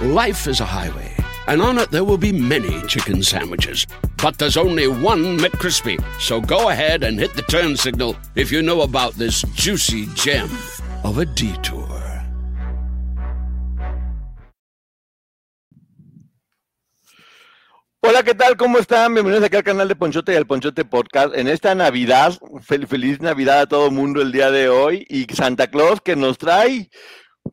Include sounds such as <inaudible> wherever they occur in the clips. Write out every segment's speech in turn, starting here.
Life is a highway, and on it there will be many chicken sandwiches. But there's only one McCrispy. So go ahead and hit the turn signal if you know about this juicy gem of a detour. Hola, ¿qué tal? ¿Cómo están? Bienvenidos aquí al canal de Ponchote y al Ponchote Podcast. En esta Navidad, fel- feliz Navidad a todo mundo el día de hoy y Santa Claus que nos trae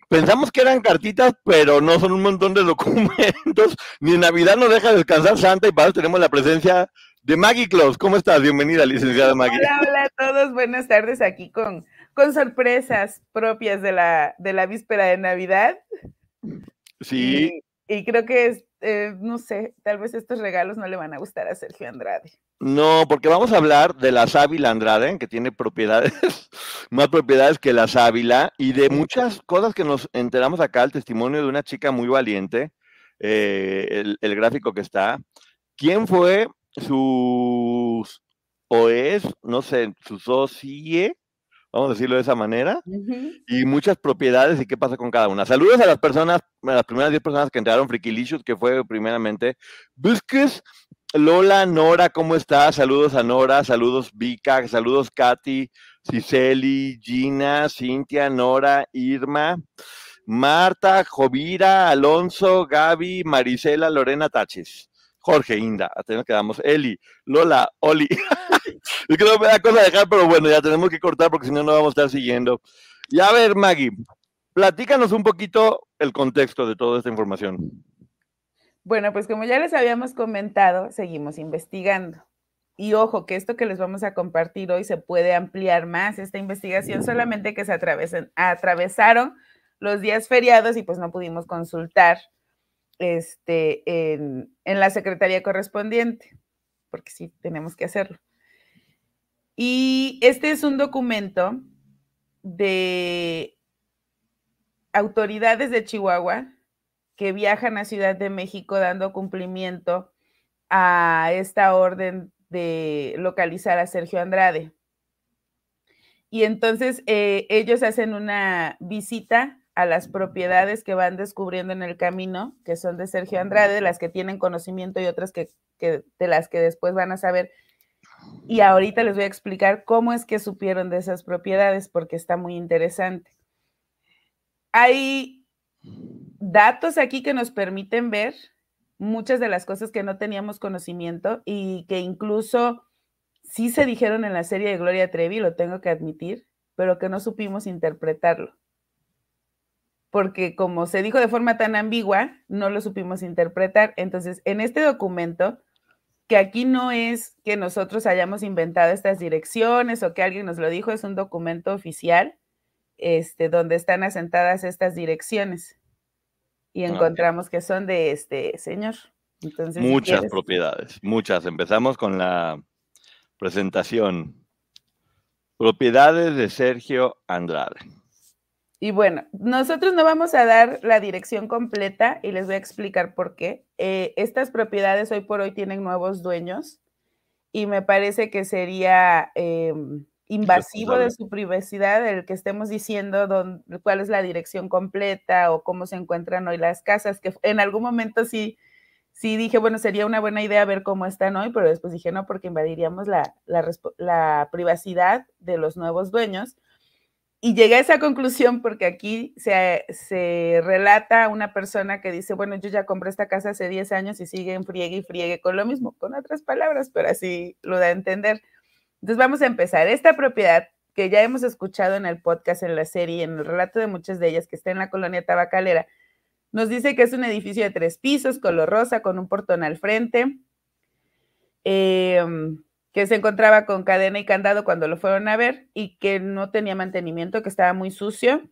Pensamos que eran cartitas, pero no son un montón de <laughs> documentos. Ni en Navidad nos deja descansar Santa y para eso tenemos la presencia de Maggie Claus. ¿Cómo estás? Bienvenida, licenciada Maggie. Hola, hola a todos, buenas tardes aquí con, con sorpresas propias de la, de la víspera de Navidad. Sí, Y, y creo que, es, eh, no sé, tal vez estos regalos no le van a gustar a Sergio Andrade. no, porque vamos a hablar de la sábila Andrade, que tiene propiedades, <laughs> más propiedades que la sábila, y de muchas cosas que nos enteramos acá, el testimonio de una chica muy valiente, eh, el, gráfico que está. ¿Quién fue su, o es, no sé, su socie, vamos a decirlo de esa manera? y muchas propiedades y qué pasa con cada una. Saludos a las personas, a las primeras 10 personas que entraron, Frikilicious, que fue primeramente Busques, Lola, Nora, ¿cómo estás? Saludos a Nora, saludos Vika, saludos Katy, Ciseli, Gina, Cintia, Nora, Irma, Marta, Jovira, Alonso, Gaby, Marisela, Lorena Taches. Jorge, Inda, hasta nos quedamos. Eli, Lola, Oli. <laughs> es que no me da cosa dejar, pero bueno, ya tenemos que cortar porque si no, no vamos a estar siguiendo. Y a ver, Maggie, platícanos un poquito el contexto de toda esta información. Bueno, pues como ya les habíamos comentado, seguimos investigando. Y ojo, que esto que les vamos a compartir hoy se puede ampliar más, esta investigación, solamente que se atravesen- atravesaron los días feriados y pues no pudimos consultar este, en, en la secretaría correspondiente, porque sí, tenemos que hacerlo. Y este es un documento de autoridades de Chihuahua que viajan a Ciudad de México dando cumplimiento a esta orden de localizar a Sergio Andrade. Y entonces eh, ellos hacen una visita a las propiedades que van descubriendo en el camino, que son de Sergio Andrade, las que tienen conocimiento y otras que, que de las que después van a saber. Y ahorita les voy a explicar cómo es que supieron de esas propiedades, porque está muy interesante. Hay datos aquí que nos permiten ver muchas de las cosas que no teníamos conocimiento y que incluso sí se dijeron en la serie de Gloria Trevi, lo tengo que admitir, pero que no supimos interpretarlo. Porque como se dijo de forma tan ambigua, no lo supimos interpretar. Entonces, en este documento, que aquí no es que nosotros hayamos inventado estas direcciones o que alguien nos lo dijo, es un documento oficial este, donde están asentadas estas direcciones. Y encontramos que son de este señor. Entonces, Muchas propiedades, muchas. Empezamos con la presentación. Propiedades de Sergio Andrade. Y bueno, nosotros no vamos a dar la dirección completa y les voy a explicar por qué. Eh, estas propiedades hoy por hoy tienen nuevos dueños y me parece que sería eh, invasivo de su privacidad el que estemos diciendo cuál es la dirección completa o cómo se encuentran hoy las casas, que en algún momento sí, sí dije, bueno, sería una buena idea ver cómo están hoy, pero después dije, no, porque invadiríamos la, la la privacidad de los nuevos dueños. Y llegué a esa conclusión porque aquí se, se relata una persona que dice, bueno, yo ya compré esta casa hace 10 años y sigue en friegue y friegue con lo mismo, con otras palabras, pero así lo da a entender. Entonces vamos a empezar. Esta propiedad que ya hemos escuchado en el podcast, en la serie, en el relato de muchas de ellas, que está en la colonia tabacalera, nos dice que es un edificio de tres pisos, color rosa, con un portón al frente, eh, que se encontraba con cadena y candado cuando lo fueron a ver y que no tenía mantenimiento, que estaba muy sucio.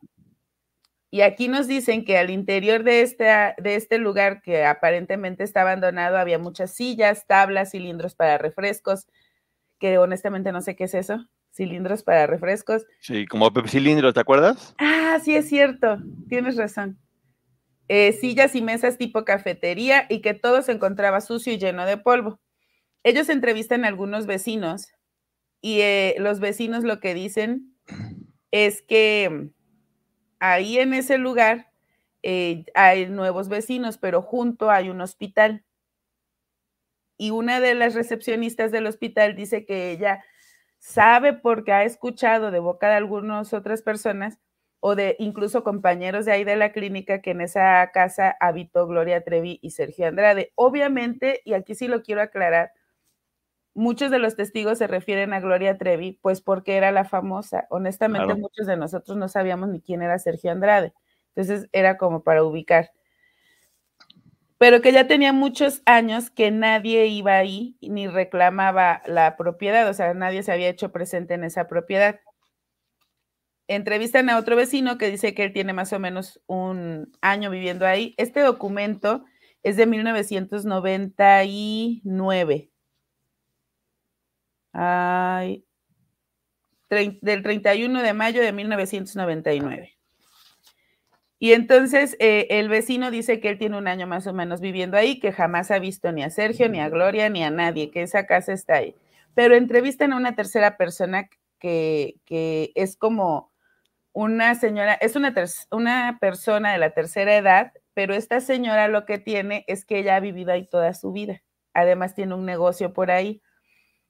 Y aquí nos dicen que al interior de este, de este lugar que aparentemente está abandonado había muchas sillas, tablas, cilindros para refrescos, que honestamente no sé qué es eso, cilindros para refrescos. Sí, como cilindros, ¿te acuerdas? Ah, sí es cierto, tienes razón. Eh, sillas y mesas tipo cafetería y que todo se encontraba sucio y lleno de polvo. Ellos entrevistan a algunos vecinos y eh, los vecinos lo que dicen es que ahí en ese lugar eh, hay nuevos vecinos, pero junto hay un hospital. Y una de las recepcionistas del hospital dice que ella sabe porque ha escuchado de boca de algunas otras personas o de incluso compañeros de ahí de la clínica que en esa casa habitó Gloria Trevi y Sergio Andrade. Obviamente, y aquí sí lo quiero aclarar, muchos de los testigos se refieren a Gloria Trevi, pues porque era la famosa. Honestamente, muchos de nosotros no sabíamos ni quién era Sergio Andrade. Entonces era como para ubicar. Pero que ya tenía muchos años que nadie iba ahí ni reclamaba la propiedad, o sea, nadie se había hecho presente en esa propiedad. Entrevistan a otro vecino que dice que él tiene más o menos un año viviendo ahí. Este documento es de 1999 Ay, del 31 de mayo de 1999. Y entonces eh, el vecino dice que él tiene un año más o menos viviendo ahí, que jamás ha visto ni a Sergio, ni a Gloria, ni a nadie, que esa casa está ahí. Pero entrevistan a una tercera persona que, que es como una señora, es una, una persona de la tercera edad, pero esta señora lo que tiene es que ella ha vivido ahí toda su vida. Además tiene un negocio por ahí.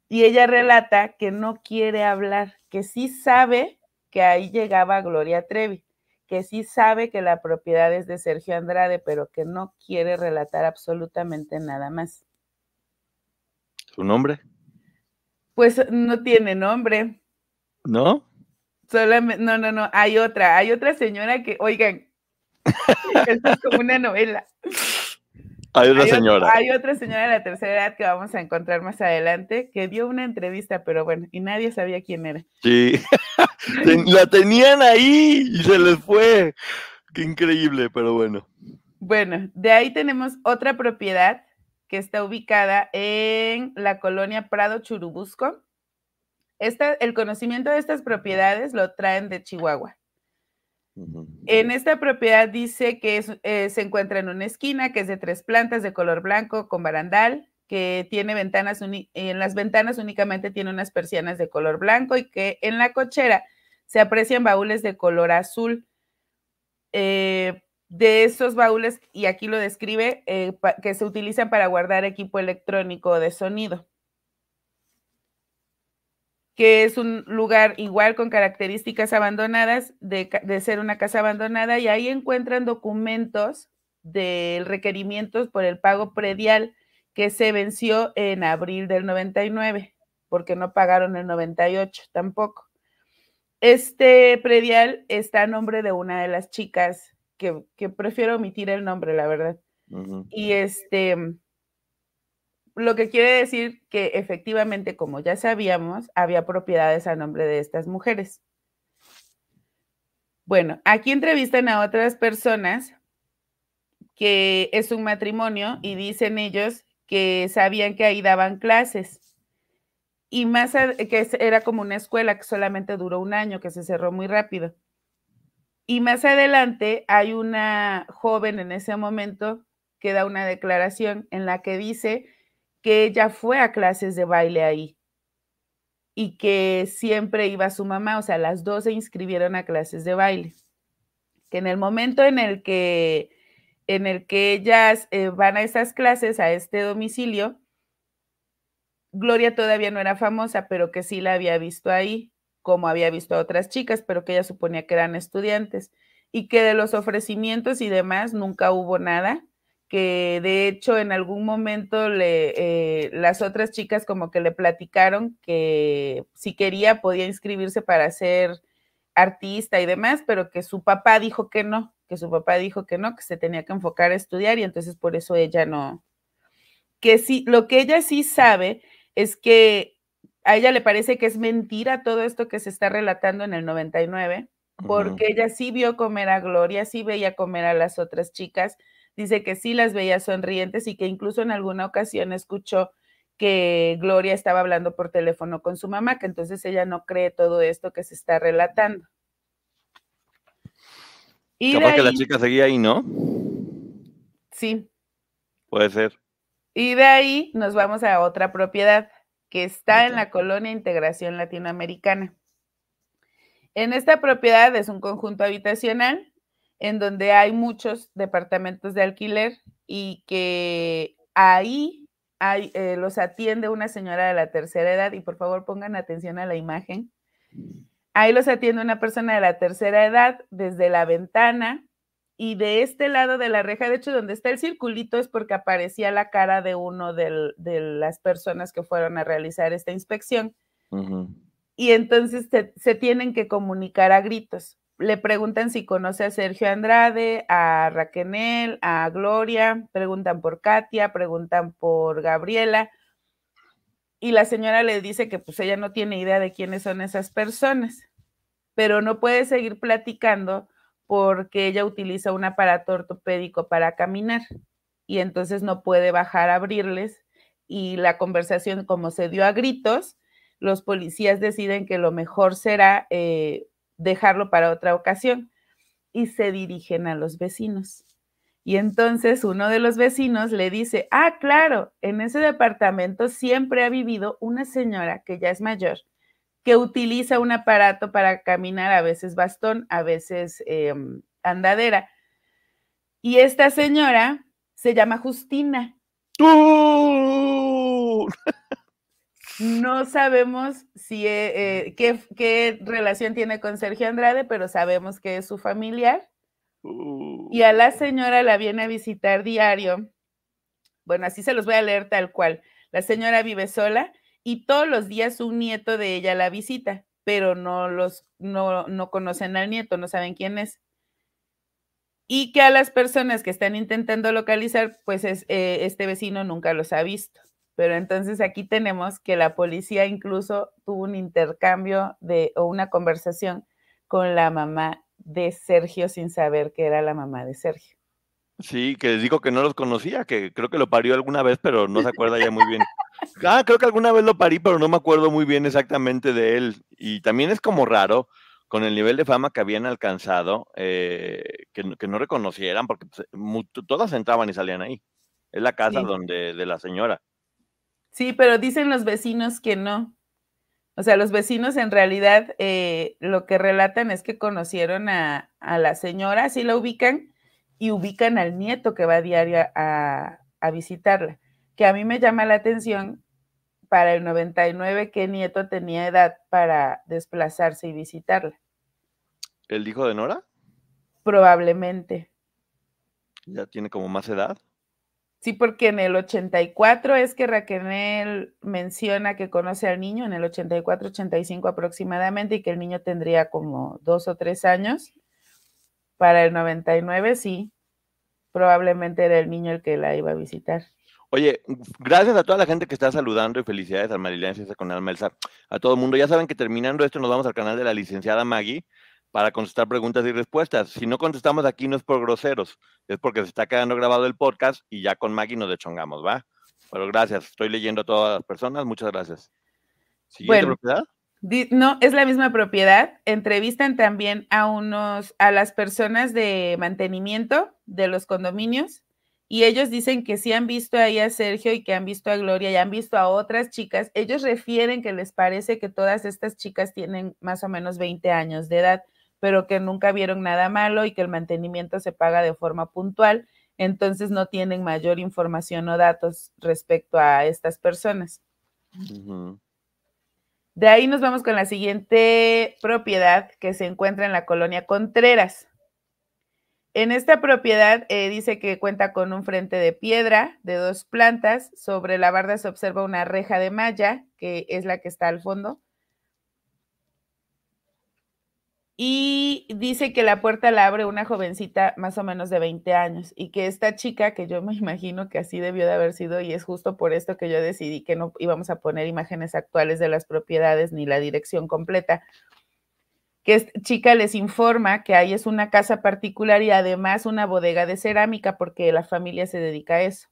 Y ella relata que no quiere hablar, que sí sabe que ahí llegaba Gloria Trevi, que sí sabe que la propiedad es de Sergio Andrade, pero que no quiere relatar absolutamente nada más. ¿Su nombre? Pues no tiene nombre. ¿No? Solamente, no, no, no, hay otra, hay otra señora que, oigan, <laughs> esto es como una novela. Hay otra señora. hay otra señora de la tercera edad que vamos a encontrar más adelante que dio una entrevista, pero bueno, y nadie sabía quién era. Sí, <laughs> la tenían ahí y se les fue. Qué increíble, pero bueno. Bueno, de ahí tenemos otra propiedad que está ubicada en la colonia Prado Churubusco. Esta, el conocimiento de estas propiedades lo traen de Chihuahua. En esta propiedad dice que eh, se encuentra en una esquina que es de tres plantas de color blanco con barandal, que tiene ventanas, en las ventanas únicamente tiene unas persianas de color blanco y que en la cochera se aprecian baúles de color azul. Eh, de esos baúles, y aquí lo describe, eh, que se utilizan para guardar equipo electrónico de sonido que es un lugar igual con características abandonadas, de, ser una casa abandonada, y ahí encuentran documentos de requerimientos por el pago predial que se venció en abril del 99, porque no pagaron el 98 tampoco. Este predial está a nombre de una de las chicas, que, prefiero omitir el nombre, la verdad. Y este, lo que quiere decir que efectivamente, como ya sabíamos, había propiedades a nombre de estas mujeres. Bueno, aquí entrevistan a otras personas que es un matrimonio y dicen ellos que sabían que ahí daban clases y más que era como una escuela que solamente duró un año, que se cerró muy rápido. Y más adelante hay una joven en ese momento que da una declaración en la que dice que ella fue a clases de baile ahí y que siempre iba su mamá, o sea, las dos se inscribieron a clases de baile. Que en el momento en el que, en el que ellas eh, van a esas clases, a este domicilio, Gloria todavía no era famosa, pero que sí la había visto ahí, como había visto a otras chicas, pero que ella suponía que eran estudiantes, y que de los ofrecimientos y demás nunca hubo nada, que de hecho en algún momento le, eh, las otras chicas como que le platicaron que si quería podía inscribirse para ser artista y demás, pero que su papá dijo que no, que su papá dijo que no, que se tenía que enfocar a estudiar y entonces por eso ella no, que sí, lo que ella sí sabe es que a ella le parece que es mentira todo esto que se está relatando en el 99, porque ella sí vio comer a Gloria, sí veía comer a las otras chicas, dice que sí las veía sonrientes y que incluso en alguna ocasión escuchó que Gloria estaba hablando por teléfono con su mamá, que entonces ella no cree todo esto que se está relatando. Y Capaz que la chica seguía ahí, ¿no? Sí. Puede ser. Y de ahí nos vamos a otra propiedad que está en la colonia Integración Latinoamericana. En esta propiedad es un conjunto habitacional en donde hay muchos departamentos de alquiler y que ahí hay, eh, los atiende una señora de la tercera edad y por favor pongan atención a la imagen. Ahí los atiende una persona de la tercera edad desde la ventana y de este lado de la reja, de hecho, donde está el circulito es porque aparecía la cara de uno de las personas que fueron a realizar esta inspección. Y entonces se tienen que comunicar a gritos. Le preguntan si conoce a Sergio Andrade, a Raquel, a Gloria, preguntan por Katia, preguntan por Gabriela. Y la señora le dice que pues ella no tiene idea de quiénes son esas personas, pero no puede seguir platicando porque ella utiliza un aparato ortopédico para caminar y entonces no puede bajar a abrirles y la conversación como se dio a gritos, los policías deciden que lo mejor será eh, dejarlo para otra ocasión y se dirigen a los vecinos. Y entonces uno de los vecinos le dice, ah, claro, en ese departamento siempre ha vivido una señora que ya es mayor que utiliza un aparato para caminar, a veces bastón, a veces em, andadera. Y esta señora se llama Justina. <laughs> No sabemos si eh, eh, qué, relación tiene con Sergio Andrade, pero sabemos que es su familiar. Y a la señora la viene a visitar diario. Bueno, así se los voy a leer tal cual. La señora vive sola y todos los días un nieto de ella la visita, pero no los no, no conocen al nieto, no saben quién es. Y que a las personas que están intentando localizar, pues es, eh, este vecino nunca los ha visto. Pero entonces aquí tenemos que la policía incluso tuvo un intercambio de o una conversación con la mamá de Sergio sin saber que era la mamá de Sergio. Sí, que les digo que no los conocía, que creo que lo parió alguna vez, pero no se acuerda ya muy bien. <laughs> Ah, creo que alguna vez lo parí, pero no me acuerdo muy bien exactamente de él. Y también es como raro, con el nivel de fama que habían alcanzado, eh, que, no reconocieran, porque pues, todas entraban y salían ahí. Es la casa donde de la señora. Sí, pero dicen los vecinos que no. O sea, los vecinos en realidad eh, lo que relatan es que conocieron a, a la señora, sí la ubican, y ubican al nieto que va a diario a, visitarla, que a mí me llama la atención para el 99 qué nieto tenía edad para desplazarse y visitarla. ¿El hijo de Nora? Probablemente. ¿Ya tiene como más edad? Sí, porque en el 84 es que Raquel menciona que conoce al niño, en el 84, 85 aproximadamente, y que el niño tendría como dos o tres años. Para el 99 sí, probablemente era el niño el que la iba a visitar. Oye, gracias a toda la gente que está saludando y felicidades a Mariliancia con a todo el mundo. Ya saben que terminando esto nos vamos al canal de la licenciada Maggie para contestar preguntas y respuestas. Si no contestamos aquí no es por groseros, es porque se está quedando grabado el podcast y ya con Maggie nos dechongamos, ¿va? Pero gracias, estoy leyendo a todas las personas, muchas gracias. ¿Siguiente propiedad? No, es la misma propiedad. Entrevistan también a unos, a las personas de mantenimiento de los condominios y ellos dicen que sí han visto ahí a Sergio y que han visto a Gloria y han visto a otras chicas. Ellos refieren que les parece que todas estas chicas tienen más o menos 20 años de edad, pero que nunca vieron nada malo y que el mantenimiento se paga de forma puntual. Entonces no tienen mayor información o datos respecto a estas personas. De ahí nos vamos con la siguiente propiedad que se encuentra en la colonia Contreras. En esta propiedad eh, dice que cuenta con un frente de piedra de dos plantas. Sobre la barda se observa una reja de malla, que es la que está al fondo. Y dice que la puerta la abre una jovencita más o menos de 20 años y que esta chica, que yo me <laughs> imagino que así debió de haber sido y es justo por esto que yo decidí que no íbamos a poner imágenes actuales de las propiedades ni la dirección completa, que esta chica les informa que ahí es una casa particular y además una bodega de cerámica porque la familia se dedica a eso.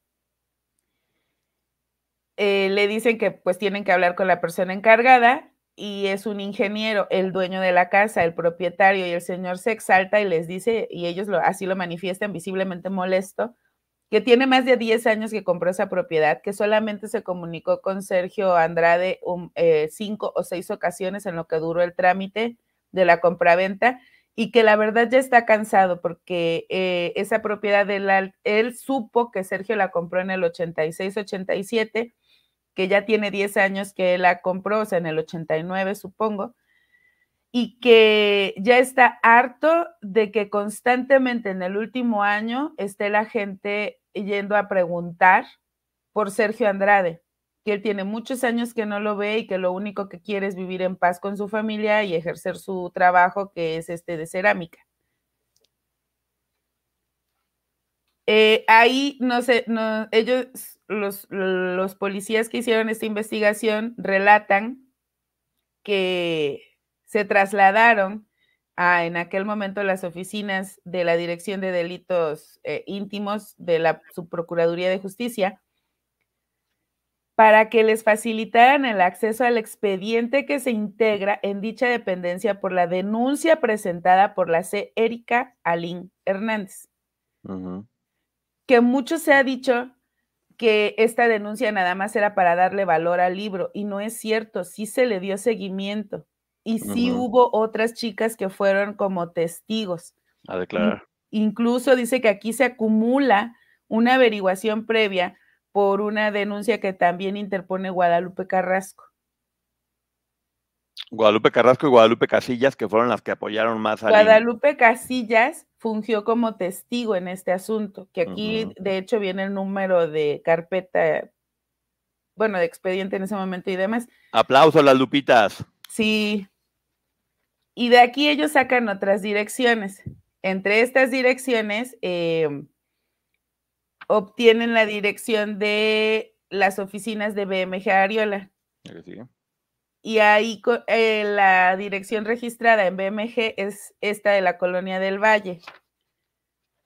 Eh, le dicen que pues tienen que hablar con la persona encargada y es un ingeniero, el dueño de la casa, el propietario y el señor se exalta y les dice, y ellos lo, así lo manifiestan visiblemente molesto, que tiene más de 10 años que compró esa propiedad, que solamente se comunicó con Sergio Andrade um, eh, cinco o seis ocasiones en lo que duró el trámite de la compraventa y que la verdad ya está cansado porque eh, esa propiedad de él, él supo que Sergio la compró en el 86-87 que ya tiene 10 años que la compró, o sea, en el 89 supongo, y que ya está harto de que constantemente en el último año esté la gente yendo a preguntar por Sergio Andrade, que él tiene muchos años que no lo ve y que lo único que quiere es vivir en paz con su familia y ejercer su trabajo, que es este de cerámica. Eh, ahí, no sé, no, ellos los, los policías que hicieron esta investigación relatan que se trasladaron a, en aquel momento, las oficinas de la Dirección de Delitos eh, Íntimos de la Subprocuraduría de Justicia para que les facilitaran el acceso al expediente que se integra en dicha dependencia por la denuncia presentada por la C. Erika Alín Hernández. Que mucho se ha dicho que esta denuncia nada más era para darle valor al libro y no es cierto, sí se le dio seguimiento y sí hubo otras chicas que fueron como testigos. A declarar. Incluso dice que aquí se acumula una averiguación previa por una denuncia que también interpone Guadalupe Carrasco. Guadalupe Carrasco y Guadalupe Casillas, que fueron las que apoyaron más a Guadalupe Casillas fungió como testigo en este asunto, que aquí de hecho viene el número de carpeta, bueno, de expediente en ese momento y demás. Aplauso a las lupitas. Sí. Y de aquí ellos sacan otras direcciones. Entre estas direcciones em, obtienen la dirección de las oficinas de BMG Ariola. Y ahí eh, la dirección registrada en BMG es esta de la Colonia del Valle.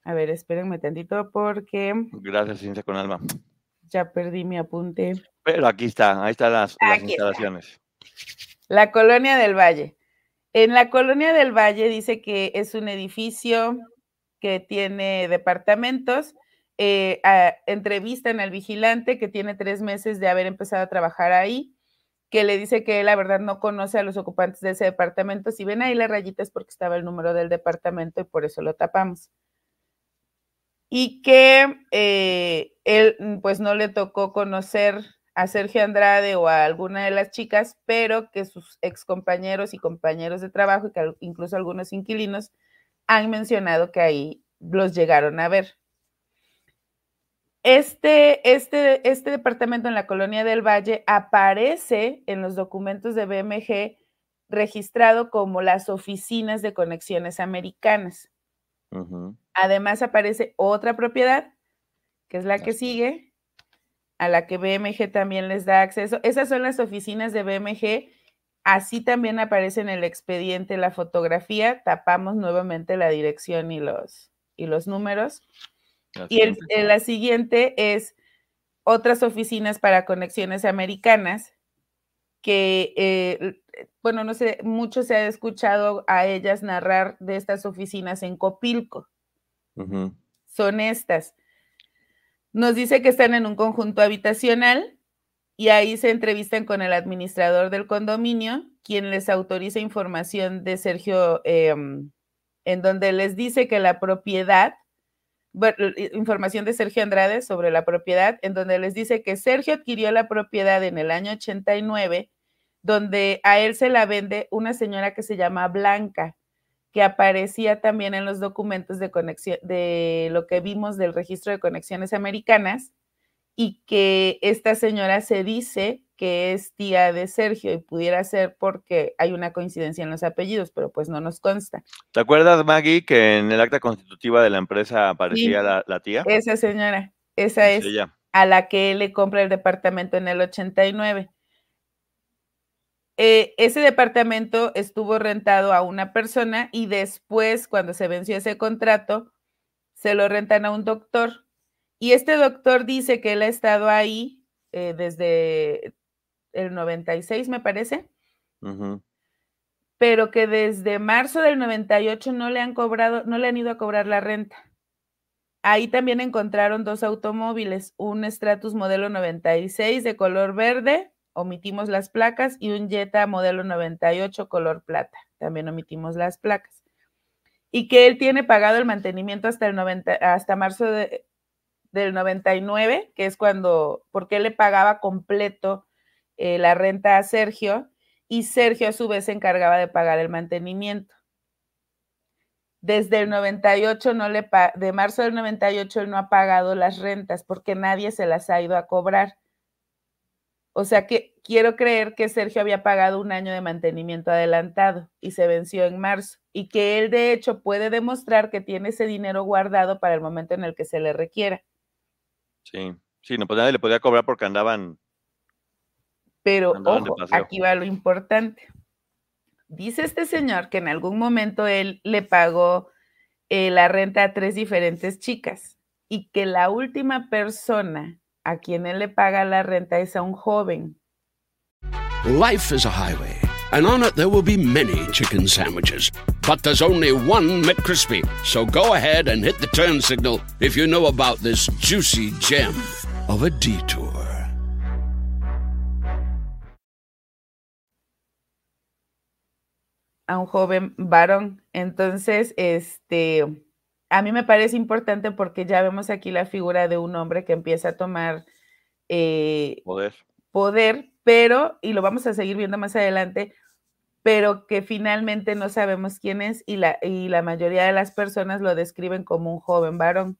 A ver, espérenme tantito porque... Gracias, Ciencia con Alma. Ya perdí mi apunte. Pero aquí está, ahí están las, instalaciones. La Colonia del Valle. En la Colonia del Valle dice que es un edificio que tiene departamentos. Eh, entrevistan al vigilante que tiene tres meses de haber empezado a trabajar ahí que le dice que la verdad, no conoce a los ocupantes de ese departamento. Si ven ahí la rayita es porque estaba el número del departamento y por eso lo tapamos. Y que eh, él, pues, no le tocó conocer a Sergio Andrade o a alguna de las chicas, pero que sus excompañeros y compañeros de trabajo, y que incluso algunos inquilinos, han mencionado que ahí los llegaron a ver. Este, este, este departamento en la colonia del Valle aparece en los documentos de BMG registrado como las oficinas de conexiones americanas. Además aparece otra propiedad, que es la que sigue, a la que BMG también les da acceso. Esas son las oficinas de BMG. Así también aparece en el expediente la fotografía. Tapamos nuevamente la dirección y los, y los números. Y el, la siguiente es otras oficinas para conexiones americanas, que, eh, bueno, no sé, mucho se ha escuchado a ellas narrar de estas oficinas en Copilco. Son estas. Nos dice que están en un conjunto habitacional y ahí se entrevistan con el administrador del condominio, quien les autoriza información de Sergio, em, en donde les dice que la propiedad información de Sergio Andrade sobre la propiedad, en donde les dice que Sergio adquirió la propiedad en el año 89, donde a él se la vende una señora que se llama Blanca, que aparecía también en los documentos de conexión, de lo que vimos del registro de conexiones americanas, y que esta señora se dice que es tía de Sergio y pudiera ser porque hay una coincidencia en los apellidos, pero pues no nos consta. ¿Te acuerdas, Maggie, que en el acta constitutiva de la empresa aparecía la, tía? Esa señora, esa es a la que él le compra el departamento en el 89. eh, ese departamento estuvo rentado a una persona y después, cuando se venció ese contrato, se lo rentan a un doctor. Y este doctor dice que él ha estado ahí eh, desde el 96, me parece, pero que desde marzo del 98 no le han cobrado, no le han ido a cobrar la renta. Ahí también encontraron dos automóviles, un Stratus modelo 96 de color verde, omitimos las placas, y un Jetta modelo 98 color plata, también omitimos las placas. Y que él tiene pagado el mantenimiento hasta el 90, hasta marzo del 99, que es cuando, porque él le pagaba completo eh, la renta a Sergio, y Sergio a su vez se encargaba de pagar el mantenimiento. Desde el 98 no le de marzo del 98 él no ha pagado las rentas porque nadie se las ha ido a cobrar. O sea que quiero creer que Sergio había pagado un año de mantenimiento adelantado y se venció en marzo y que él de hecho puede demostrar que tiene ese dinero guardado para el momento en el que se le requiera. Sí, sí, no, pues nadie le podía cobrar porque andaban. Pero ojo, aquí va lo importante. Dice este señor que en algún momento él le pagó eh, la renta a tres diferentes chicas y que la última persona a quien él le paga la renta es a un joven. Life is a highway, and on it there will be many chicken sandwiches. But there's only one McCrispy. So go ahead and hit the turn signal if you know about this juicy gem of a detour. A un joven varón. Entonces, este, a mí me parece importante porque ya vemos aquí la figura de un hombre que empieza a tomar eh, poder. poder, pero, y lo vamos a seguir viendo más adelante, pero que finalmente no sabemos quién es y la, y la mayoría de las personas lo describen como un joven varón.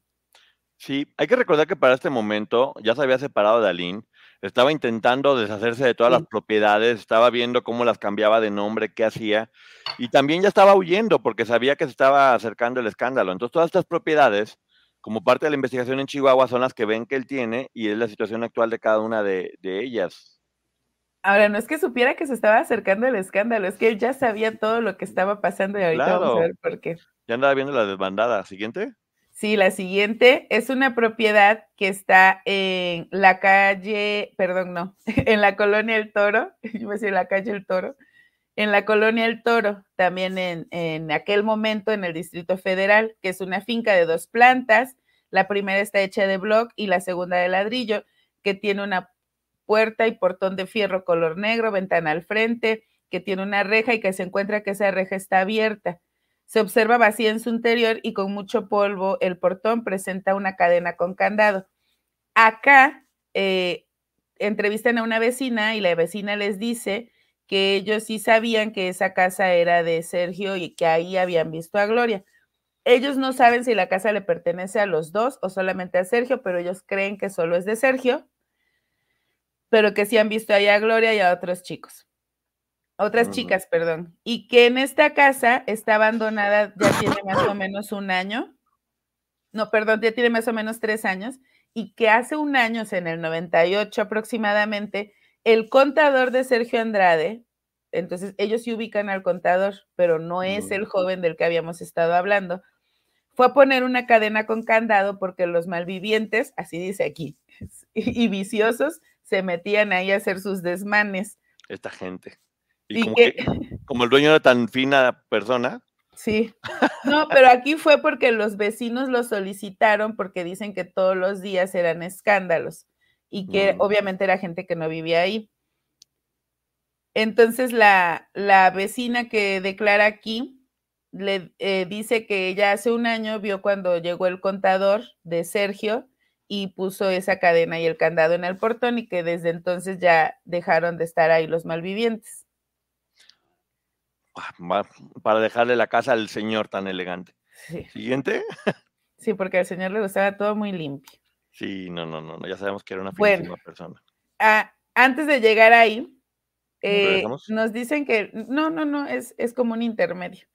Sí, hay que recordar que para este momento ya se había separado de Aline, estaba intentando deshacerse de todas las propiedades, estaba viendo cómo las cambiaba de nombre, qué hacía, y también ya estaba huyendo porque sabía que se estaba acercando el escándalo. Entonces, todas estas propiedades, como parte de la investigación en Chihuahua, son las que ven que él tiene y es la situación actual de cada una de, ellas. Ahora, no es que supiera que se estaba acercando el escándalo, es que él ya sabía todo lo que estaba pasando y ahorita vamos a ver por qué. Ya andaba viendo la desbandada. ¿Siguiente? Sí, la siguiente es una propiedad que está en la calle, perdón, no, <laughs> en la colonia El Toro, <laughs> yo voy a decir la calle El Toro, en la colonia El Toro, también en, en aquel momento en el Distrito Federal, que es una finca de dos plantas. La primera está hecha de block y la segunda de ladrillo, que tiene una puerta y portón de fierro color negro, ventana al frente, que tiene una reja y que se encuentra que esa reja está abierta. Se observa vacía en su interior y con mucho polvo. El portón presenta una cadena con candado. Acá eh, entrevistan a una vecina y la vecina les dice que ellos sí sabían que esa casa era de Sergio y que ahí habían visto a Gloria. Ellos no saben si la casa le pertenece a los dos o solamente a Sergio, pero ellos creen que solo es de Sergio, pero que sí han visto ahí a Gloria y a otros chicos otras chicas, perdón, y que en esta casa está abandonada ya tiene más o menos un año, no, perdón, ya tiene más o menos tres años, y que hace un año, en el 98 aproximadamente, el contador de Sergio Andrade, entonces ellos se ubican al contador, pero no es el joven del que habíamos estado hablando, fue a poner una cadena con candado porque los malvivientes, así dice aquí, <laughs> y viciosos, se metían ahí a hacer sus desmanes. Esta gente. Y, como, que, como el dueño era tan fina persona. Sí. <laughs> No, pero aquí fue porque los vecinos lo solicitaron porque dicen que todos los días eran escándalos y que mm. obviamente era gente que no vivía ahí. Entonces la, la vecina que declara aquí le eh, dice que ella hace un año vio cuando llegó el contador de Sergio y puso esa cadena y el candado en el portón y que desde entonces ya dejaron de estar ahí los malvivientes. Ah, para dejarle la casa al señor tan elegante. Siguiente. Sí, porque al señor le gustaba todo muy limpio. Sí, no, no, no, ya sabemos que era una bueno, persona. Antes de llegar ahí, eh, nos dicen que, no, no, no, es, es como un intermedio,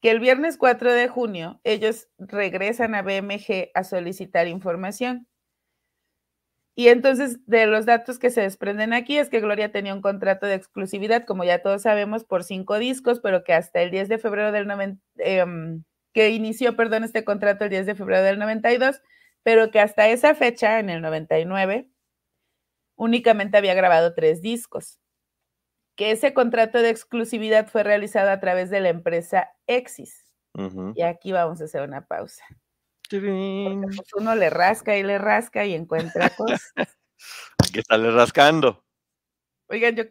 que el viernes 4 de junio ellos regresan a BMG a solicitar información Y entonces, de los datos que se desprenden aquí es que Gloria tenía un contrato de exclusividad, como ya todos sabemos, por cinco discos, pero que hasta el 10 de febrero del 90, em, que inició, perdón, este contrato el 10 de febrero del 92, pero que hasta esa fecha, en el 99, únicamente había grabado tres discos. Que ese contrato de exclusividad fue realizado a través de la empresa Exis. Y aquí vamos a hacer una pausa. Pues, uno le rasca y le rasca y encuentra cosas. <laughs> Aquí está le rascando. Oigan, yo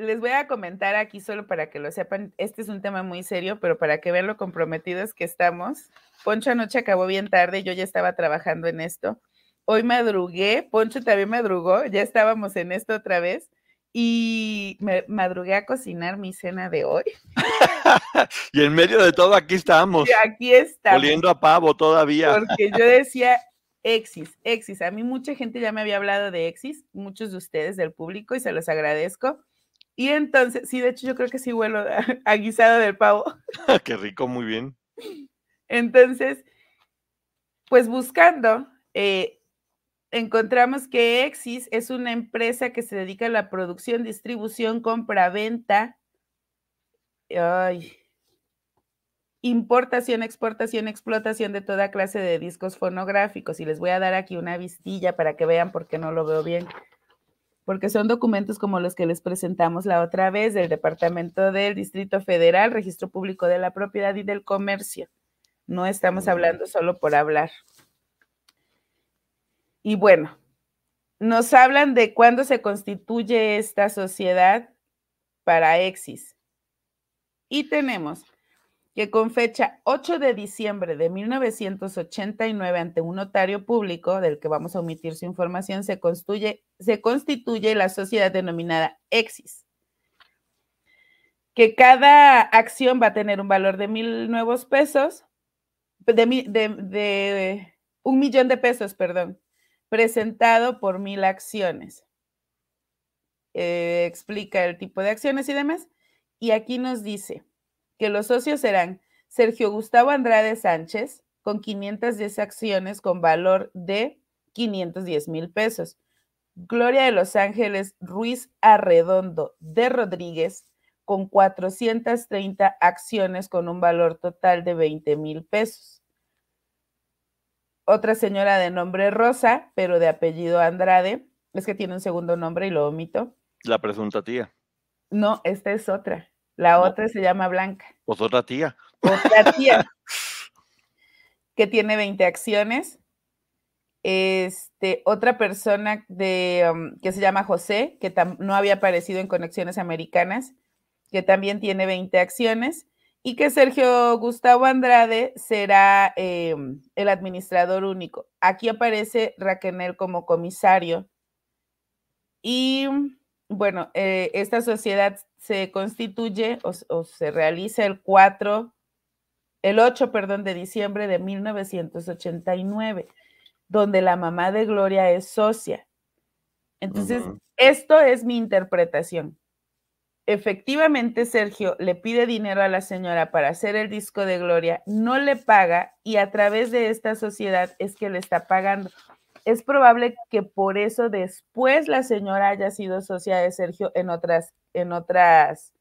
les voy a comentar aquí solo para que lo sepan. Este es un tema muy serio, pero para que vean lo comprometidos que estamos. Poncho anoche acabó bien tarde, yo ya estaba trabajando en esto. Hoy madrugué, Poncho también madrugó, ya estábamos en esto otra vez y me madrugué a cocinar mi cena de hoy. <laughs> <laughs> y en medio de todo aquí estamos. Y aquí estamos. Oliendo a pavo todavía. Porque yo decía Exis, Exis. A mí mucha gente ya me había hablado de Exis, muchos de ustedes del público, y se los agradezco. Y entonces, sí, de hecho yo creo que sí huelo a, guisado del pavo. <laughs> Qué rico, muy bien. Entonces, pues buscando, eh, encontramos que Exis es una empresa que se dedica a la producción, distribución, compra, venta, importación, exportación, explotación de toda clase de discos fonográficos. Y les voy a dar aquí una vistilla para que vean por qué no lo veo bien. Porque son documentos como los que les presentamos la otra vez del Departamento del Distrito Federal, Registro Público de la Propiedad y del Comercio. No estamos hablando solo por hablar. Y bueno, nos hablan de cuándo se constituye esta sociedad para Exis. Y tenemos que con fecha 8 de diciembre de 1989 ante un notario público, del que vamos a omitir su información, se constituye, se constituye la sociedad denominada Exis. Que cada acción va a tener un valor de mil nuevos pesos, de, un millón de pesos, perdón, presentado por mil acciones. Eh, explica el tipo de acciones y demás. Y aquí nos dice que los socios serán Sergio Gustavo Andrade Sánchez con 510 acciones con valor de 510 mil pesos. Gloria de Los Ángeles Ruiz Arredondo de Rodríguez con 430 acciones con un valor total de 20 mil pesos otra señora de nombre Rosa, pero de apellido Andrade. Es que tiene un segundo nombre y lo omito. La presunta tía. No, esta es otra. La otra se llama Blanca. Pues otra tía. Otra tía. <laughs> que tiene 20 acciones. Este, otra persona de, um, que se llama José, que no había aparecido en Conexiones Americanas, que también tiene 20 acciones y que Sergio Gustavo Andrade será em, el administrador único. Aquí aparece Raquel como comisario. Y bueno, eh, esta sociedad se constituye o, se realiza el 4, el 8, perdón, de diciembre de 1989, donde la mamá de Gloria es socia. Entonces, esto es mi interpretación efectivamente Sergio le pide dinero a la señora para hacer el disco de Gloria, no le paga y a través de esta sociedad es que le está pagando. Es probable que por eso después la señora haya sido socia de Sergio en otras, en otras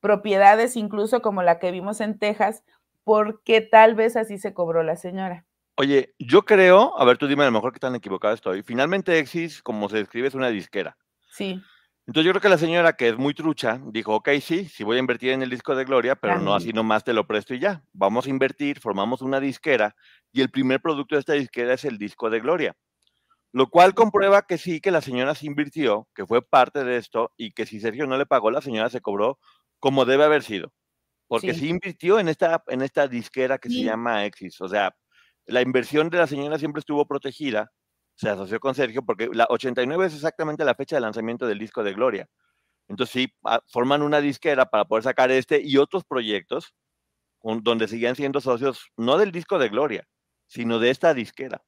propiedades, incluso como la que vimos en Texas, porque tal vez así se cobró la señora. Oye, yo creo, a ver, tú dime a lo mejor que tan equivocado estoy. Finalmente Exis, como se describe, es una disquera. Sí. Entonces yo creo que la señora, que es muy trucha, dijo, ok, sí, sí voy a invertir en el disco de Gloria, pero no así nomás te lo presto y ya. Vamos a invertir, formamos una disquera y el primer producto de esta disquera es el disco de Gloria. Lo cual comprueba que sí, que la señora se invirtió, que fue parte de esto y que si Sergio no le pagó, la señora se cobró como debe haber sido. Porque sí, invirtió en esta, en esta disquera que se llama Exis. O sea, la inversión de la señora siempre estuvo protegida se asoció con Sergio porque la 89 es exactamente la fecha de lanzamiento del disco de Gloria. Entonces sí, ah, forman una disquera para poder sacar este y otros proyectos donde siguen siendo socios, no del disco de Gloria, sino de esta disquera.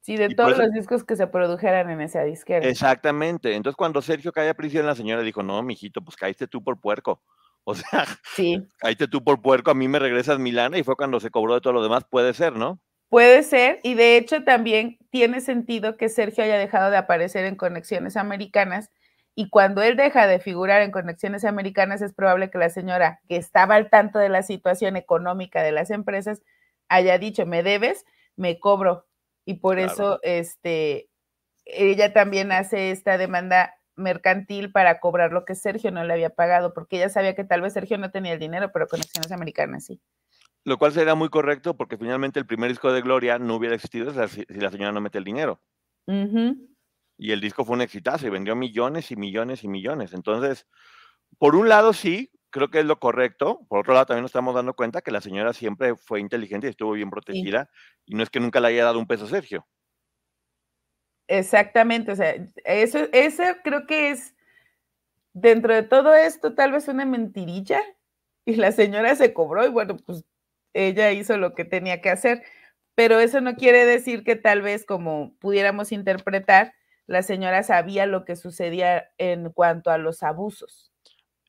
Sí, de todos los discos que se produjeran en esa disquera. Exactamente. Entonces, cuando Sergio cae a prisión, la señora dijo, no, mijito, pues caíste tú por puerco. <laughs> O sea, sí. caíste tú por puerco, a mí me regresas Milana y fue cuando se cobró de todo lo demás, puede ser, ¿no? Puede ser, y de hecho también tiene sentido que Sergio haya dejado de aparecer en Conexiones Americanas, y cuando él deja de figurar en Conexiones Americanas, es probable que la señora que estaba al tanto de la situación económica de las empresas haya dicho, me debes, me cobro. Y por eso, este, ella también hace esta demanda mercantil para cobrar lo que Sergio no le había pagado, porque ella sabía que tal vez Sergio no tenía el dinero, pero Conexiones Americanas sí. Lo cual sería muy correcto porque finalmente el primer disco de Gloria no hubiera existido si la señora no mete el dinero. Y el disco fue un exitazo y vendió millones y millones y millones. Entonces, por un lado sí, creo que es lo correcto. Por otro lado, también nos estamos dando cuenta que la señora siempre fue inteligente y estuvo bien protegida. Y no es que nunca le haya dado un peso a Sergio. Exactamente, o sea, eso, eso creo que es, dentro de todo esto, tal vez una mentirilla. Y la señora se cobró y bueno, pues ella hizo lo que tenía que hacer, pero eso no quiere decir que tal vez como pudiéramos interpretar, la señora sabía lo que sucedía en cuanto a los abusos.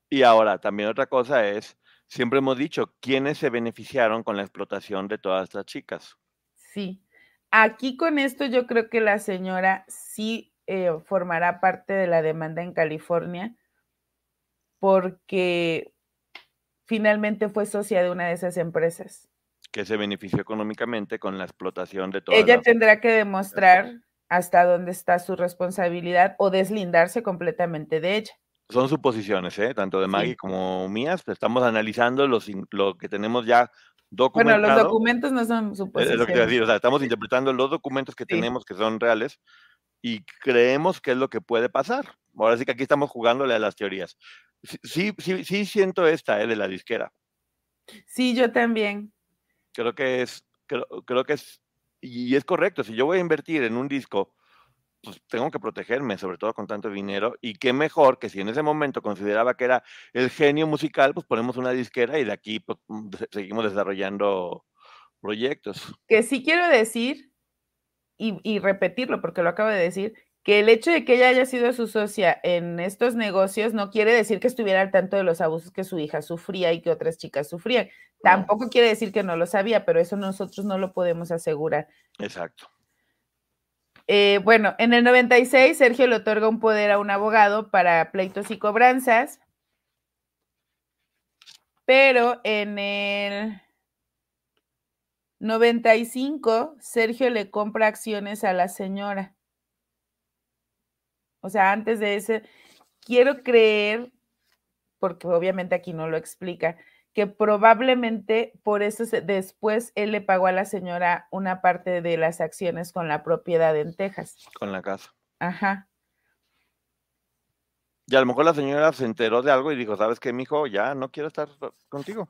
Y ahora, también otra cosa es, siempre hemos dicho, ¿quiénes se beneficiaron con la explotación de todas estas chicas? Sí, aquí con esto yo creo que la señora sí eh, formará parte de la demanda en California porque finalmente fue socia de una de esas empresas. Que se benefició económicamente con la explotación de todo. Ella tendrá que demostrar hasta dónde está su responsabilidad o deslindarse completamente de ella. Son suposiciones, ¿eh? tanto de Maggie como mías. Pues, estamos analizando los, lo que tenemos ya documentado. Bueno, los documentos no son suposiciones. Es lo que decir, o sea, estamos interpretando los documentos que tenemos que son reales y creemos que es lo que puede pasar. Ahora sí que aquí estamos jugándole a las teorías. Sí, sí, sí siento esta, ¿eh? De la disquera. Sí, yo también. Creo que es, creo, creo que es, y es correcto, si yo voy a invertir en un disco, pues tengo que protegerme, sobre todo con tanto dinero, y qué mejor que si en ese momento consideraba que era el genio musical, pues ponemos una disquera y de aquí pues, mm, seguimos desarrollando proyectos. Que sí quiero decir, y, y repetirlo porque lo acabo de decir, que el hecho de que ella haya sido su socia en estos negocios no quiere decir que estuviera al tanto de los abusos que su hija sufría y que otras chicas sufrían. Tampoco quiere decir que no lo sabía, pero eso nosotros no lo podemos asegurar. Exacto. Eh, bueno, en el 96 Sergio le otorga un poder a un abogado para pleitos y cobranzas, pero en el 95 Sergio le compra acciones a la señora. O sea, antes de ese, quiero creer, porque obviamente aquí no lo explica, que probablemente por eso después él le pagó a la señora una parte de las acciones con la propiedad en Texas. Con la casa. Ajá. Y a lo mejor la señora se enteró de algo y dijo, ¿sabes qué, mijo? Ya no quiero estar contigo.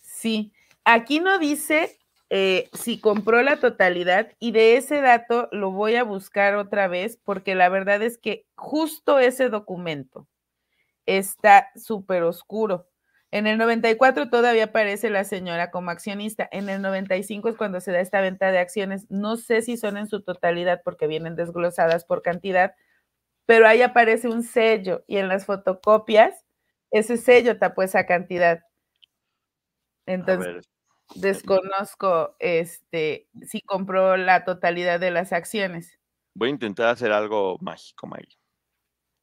Sí. Aquí no dice eh, si compró la totalidad y de ese dato lo voy a buscar otra vez porque la verdad es que justo ese documento está súper oscuro. En el 94 todavía aparece la señora como accionista. En el 95 es cuando se da esta venta de acciones. No sé si son en su totalidad porque vienen desglosadas por cantidad, pero ahí aparece un sello y en las fotocopias ese sello tapó esa cantidad. Entonces, Desconozco este si compró la totalidad de las acciones. Voy a intentar hacer algo mágico, Maggie.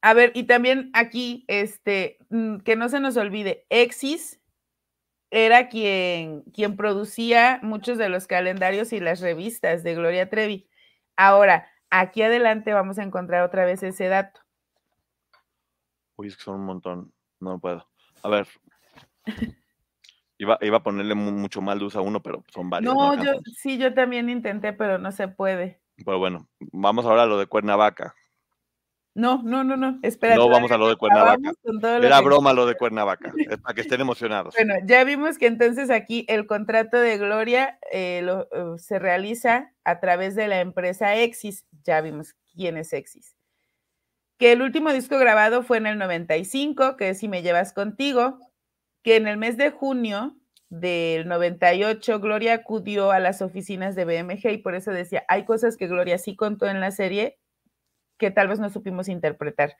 A ver, y también aquí, este, mm, que no se nos olvide, Exis era quien, quien producía muchos de los calendarios y las revistas de Gloria Trevi. Ahora, aquí adelante vamos a encontrar otra vez ese dato. Uy, es que son un montón. No puedo. A ver. <laughs> Iba, iba a ponerle mucho más luz a uno, pero son varios. No, yo sí, yo también intenté, pero no se puede. Pero bueno, vamos ahora a lo de Cuernavaca. No, no, no, no, espera. No vamos a lo de Cuernavaca. Era broma lo de <laughs> Cuernavaca, es para que estén emocionados. Bueno, ya vimos que entonces aquí el contrato de Gloria eh, eh, se realiza a través de la empresa Exis. Ya vimos quién es Exis. Que el último disco grabado fue en el 95, que es Si me llevas contigo que en el mes de junio del 98 Gloria acudió a las oficinas de BMG y por eso decía, hay cosas que Gloria sí contó en la serie que tal vez no supimos interpretar.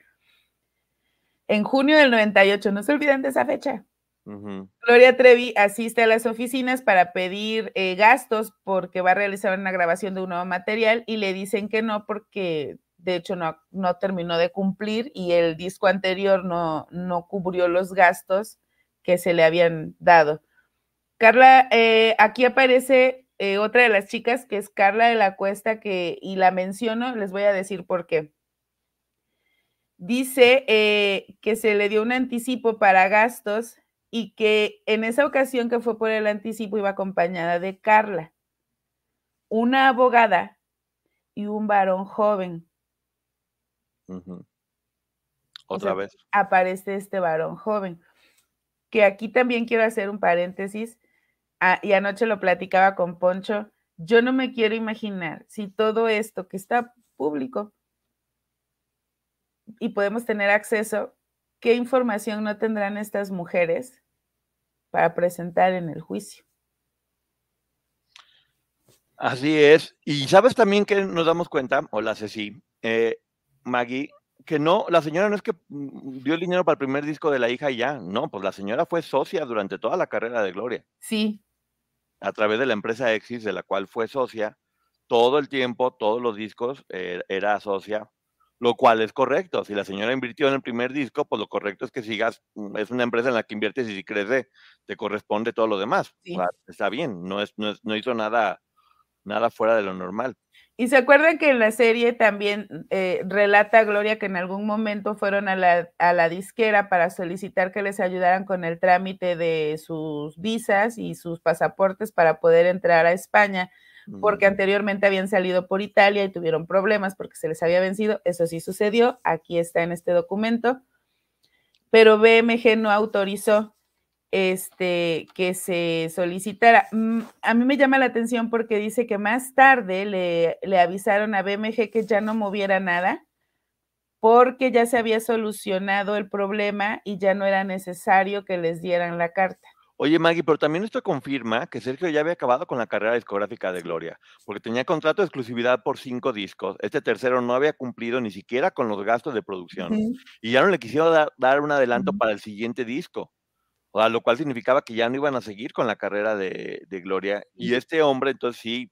En junio del 98, no se olviden de esa fecha. Gloria Trevi asiste a las oficinas para pedir eh, gastos porque va a realizar una grabación de un nuevo material y le dicen que no porque de hecho no, no terminó de cumplir y el disco anterior no, no cubrió los gastos que se le habían dado. Carla, eh, aquí aparece eh, otra de las chicas que es Carla de la Cuesta que, y la menciono, les voy a decir por qué. Dice que se le dio un anticipo para gastos y que en esa ocasión que fue por el anticipo iba acompañada de Carla, una abogada y un varón joven. Otra vez. Aparece este varón joven, que aquí también quiero hacer un paréntesis, y anoche lo platicaba con Poncho, yo no me quiero imaginar si todo esto que está público y podemos tener acceso ¿qué información no tendrán estas mujeres para presentar en el juicio? Así es. Y sabes también que nos damos cuenta, hola Ceci, eh, Maggie, que no, la señora no es que mm, dio el dinero para el primer disco de la hija y ya, no, pues la señora fue socia durante toda la carrera de Gloria. Sí. A través de la empresa Exis, de la cual fue socia, todo el tiempo, todos los discos, eh, era socia lo cual es correcto. Si la señora invirtió en el primer disco, pues lo correcto es que sigas, mm, es una empresa en la que inviertes y si crece, te corresponde todo lo demás. está bien, no, es, no, hizo nada, nada fuera de lo normal. Y se acuerdan que en la serie también eh, relata Gloria que en algún momento fueron a la, a la disquera para solicitar que les ayudaran con el trámite de sus visas y sus pasaportes para poder entrar a España porque anteriormente habían salido por Italia y tuvieron problemas porque se les había vencido. Eso sí sucedió, aquí está en este documento, pero BMG no autorizó este, que se solicitara. Mm, a mí me llama la atención porque dice que más tarde le, le avisaron a BMG que ya no moviera nada porque ya se había solucionado el problema y ya no era necesario que les dieran la carta. Oye, Maggie, pero también esto confirma que Sergio ya había acabado con la carrera discográfica de Gloria, porque tenía contrato de exclusividad por cinco discos. Este tercero no había cumplido ni siquiera con los gastos de producción y ya no le quisieron dar, un adelanto para el siguiente disco, o sea, lo cual significaba que ya no iban a seguir con la carrera de, Gloria. Y este hombre, entonces sí,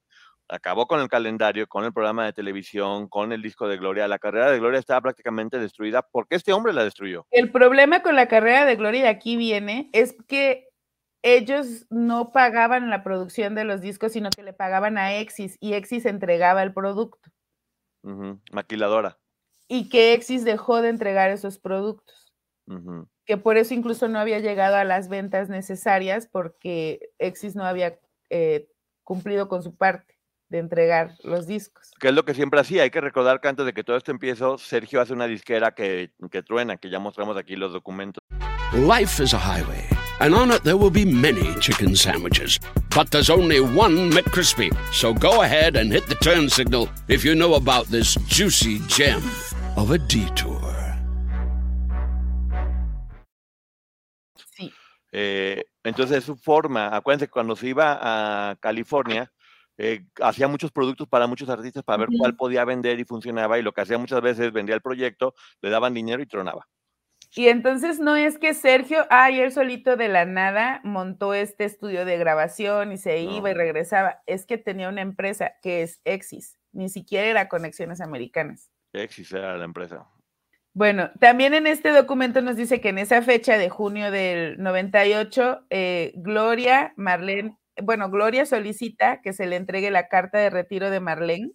acabó con el calendario, con el programa de televisión, con el disco de Gloria. La carrera de Gloria estaba prácticamente destruida porque este hombre la destruyó. El problema con la carrera de Gloria, de aquí viene, es que ellos no pagaban la producción de los discos, sino que le pagaban a Exis y Exis entregaba el producto. Maquiladora. Y que Exis dejó de entregar esos productos. Que por eso incluso no había llegado a las ventas necesarias porque Exis no había eh, cumplido con su parte de entregar los discos. Que es lo que siempre hacía. Hay que recordar que antes de que todo esto empiece, Sergio hace una disquera que, que truena, que ya mostramos aquí los documentos. Life is a highway. and on it there will be many chicken sandwiches. But there's only one McCrispy. So go ahead and hit the turn signal if you know about this juicy gem of a detour. Eh, entonces, su forma, acuérdense que cuando se iba a California, eh, hacía muchos productos para muchos artistas para ver cuál podía vender y funcionaba. Y lo que hacía muchas veces vendía el proyecto, le daban dinero y tronaba. Y entonces no es que Sergio, ay, él solito de la nada montó este estudio de grabación y se iba y regresaba. Es que tenía una empresa que es Exis, ni siquiera era Conexiones Americanas. Exis era la empresa. Bueno, también en este documento nos dice que en esa fecha de junio del 98, eh, Gloria, Marlene, bueno, Gloria solicita que se le entregue la carta de retiro de Marlene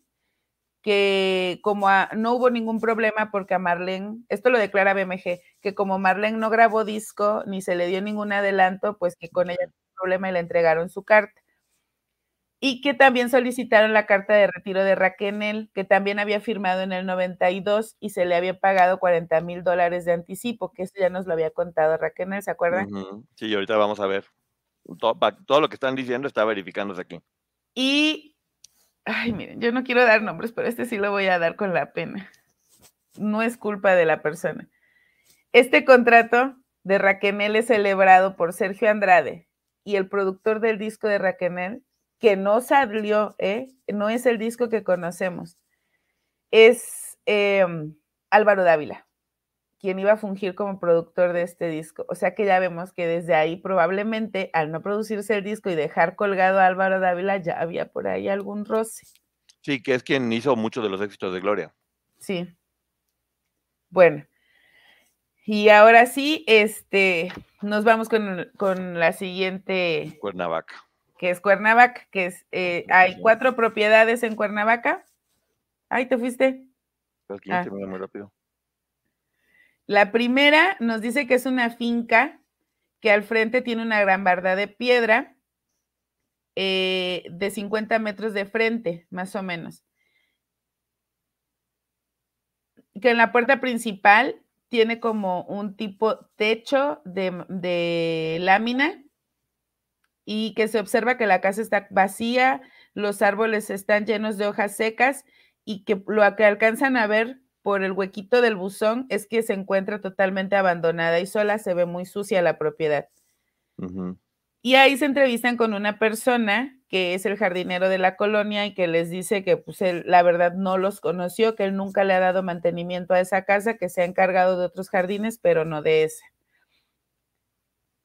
que como no hubo ningún problema porque a Marlene, esto lo declara BMG, que como Marlene no grabó disco ni se le dio ningún adelanto, pues que con ella tuvo problema y le entregaron su carta. Y que también solicitaron la carta de retiro de Raquel, que también había firmado en el 92 y se le había pagado 40 mil dólares de anticipo, que esto ya nos lo había contado Raquel, ¿se acuerdan? Sí, ahorita vamos a ver. Todo, todo, lo que están diciendo está verificándose aquí. Y Ay, miren, yo no quiero dar nombres, pero este sí lo voy a dar con la pena. No es culpa de la persona. Este contrato de Raquenel es celebrado por Sergio Andrade y el productor del disco de Raquenel, que no salió, ¿eh? no es el disco que conocemos, es em, Álvaro Dávila. quien iba a fungir como productor de este disco. O sea que ya vemos que desde ahí probablemente al no producirse el disco y dejar colgado a Álvaro Dávila ya había por ahí algún roce. Sí, que es quien hizo muchos de los éxitos de Gloria. Sí. Bueno. Y ahora sí, este, nos vamos con, con la siguiente. Cuernavaca. Que es Cuernavaca, que es, eh, hay cuatro propiedades en Cuernavaca. Ay, te fuiste. Ah. muy rápido. La primera nos dice que es una finca que al frente tiene una gran barda de piedra eh, de 50 metros de frente, más o menos. Que en la puerta principal tiene como un tipo techo de, de lámina y que se observa que la casa está vacía, los árboles están llenos de hojas secas y que lo que alcanzan a ver por el huequito del buzón es que se encuentra totalmente abandonada y sola, se ve muy sucia la propiedad. Y ahí se entrevistan con una persona que es el jardinero de la colonia y que les dice que pues él la verdad no los conoció, que él nunca le ha dado mantenimiento a esa casa, que se ha encargado de otros jardines, pero no de ese.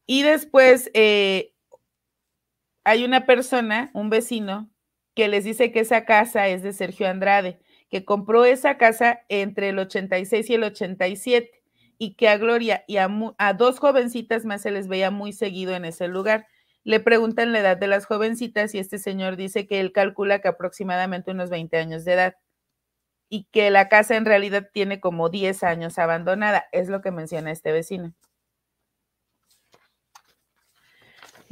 Y después eh, hay una persona, un vecino, que les dice que esa casa es de Sergio Andrade que compró esa casa entre el 86 y el 87 y que a Gloria y a, dos jovencitas más se les veía muy seguido en ese lugar. Le preguntan la edad de las jovencitas y este señor dice que él calcula que aproximadamente unos 20 años de edad y que la casa en realidad tiene como 10 años abandonada, es lo que menciona este vecino.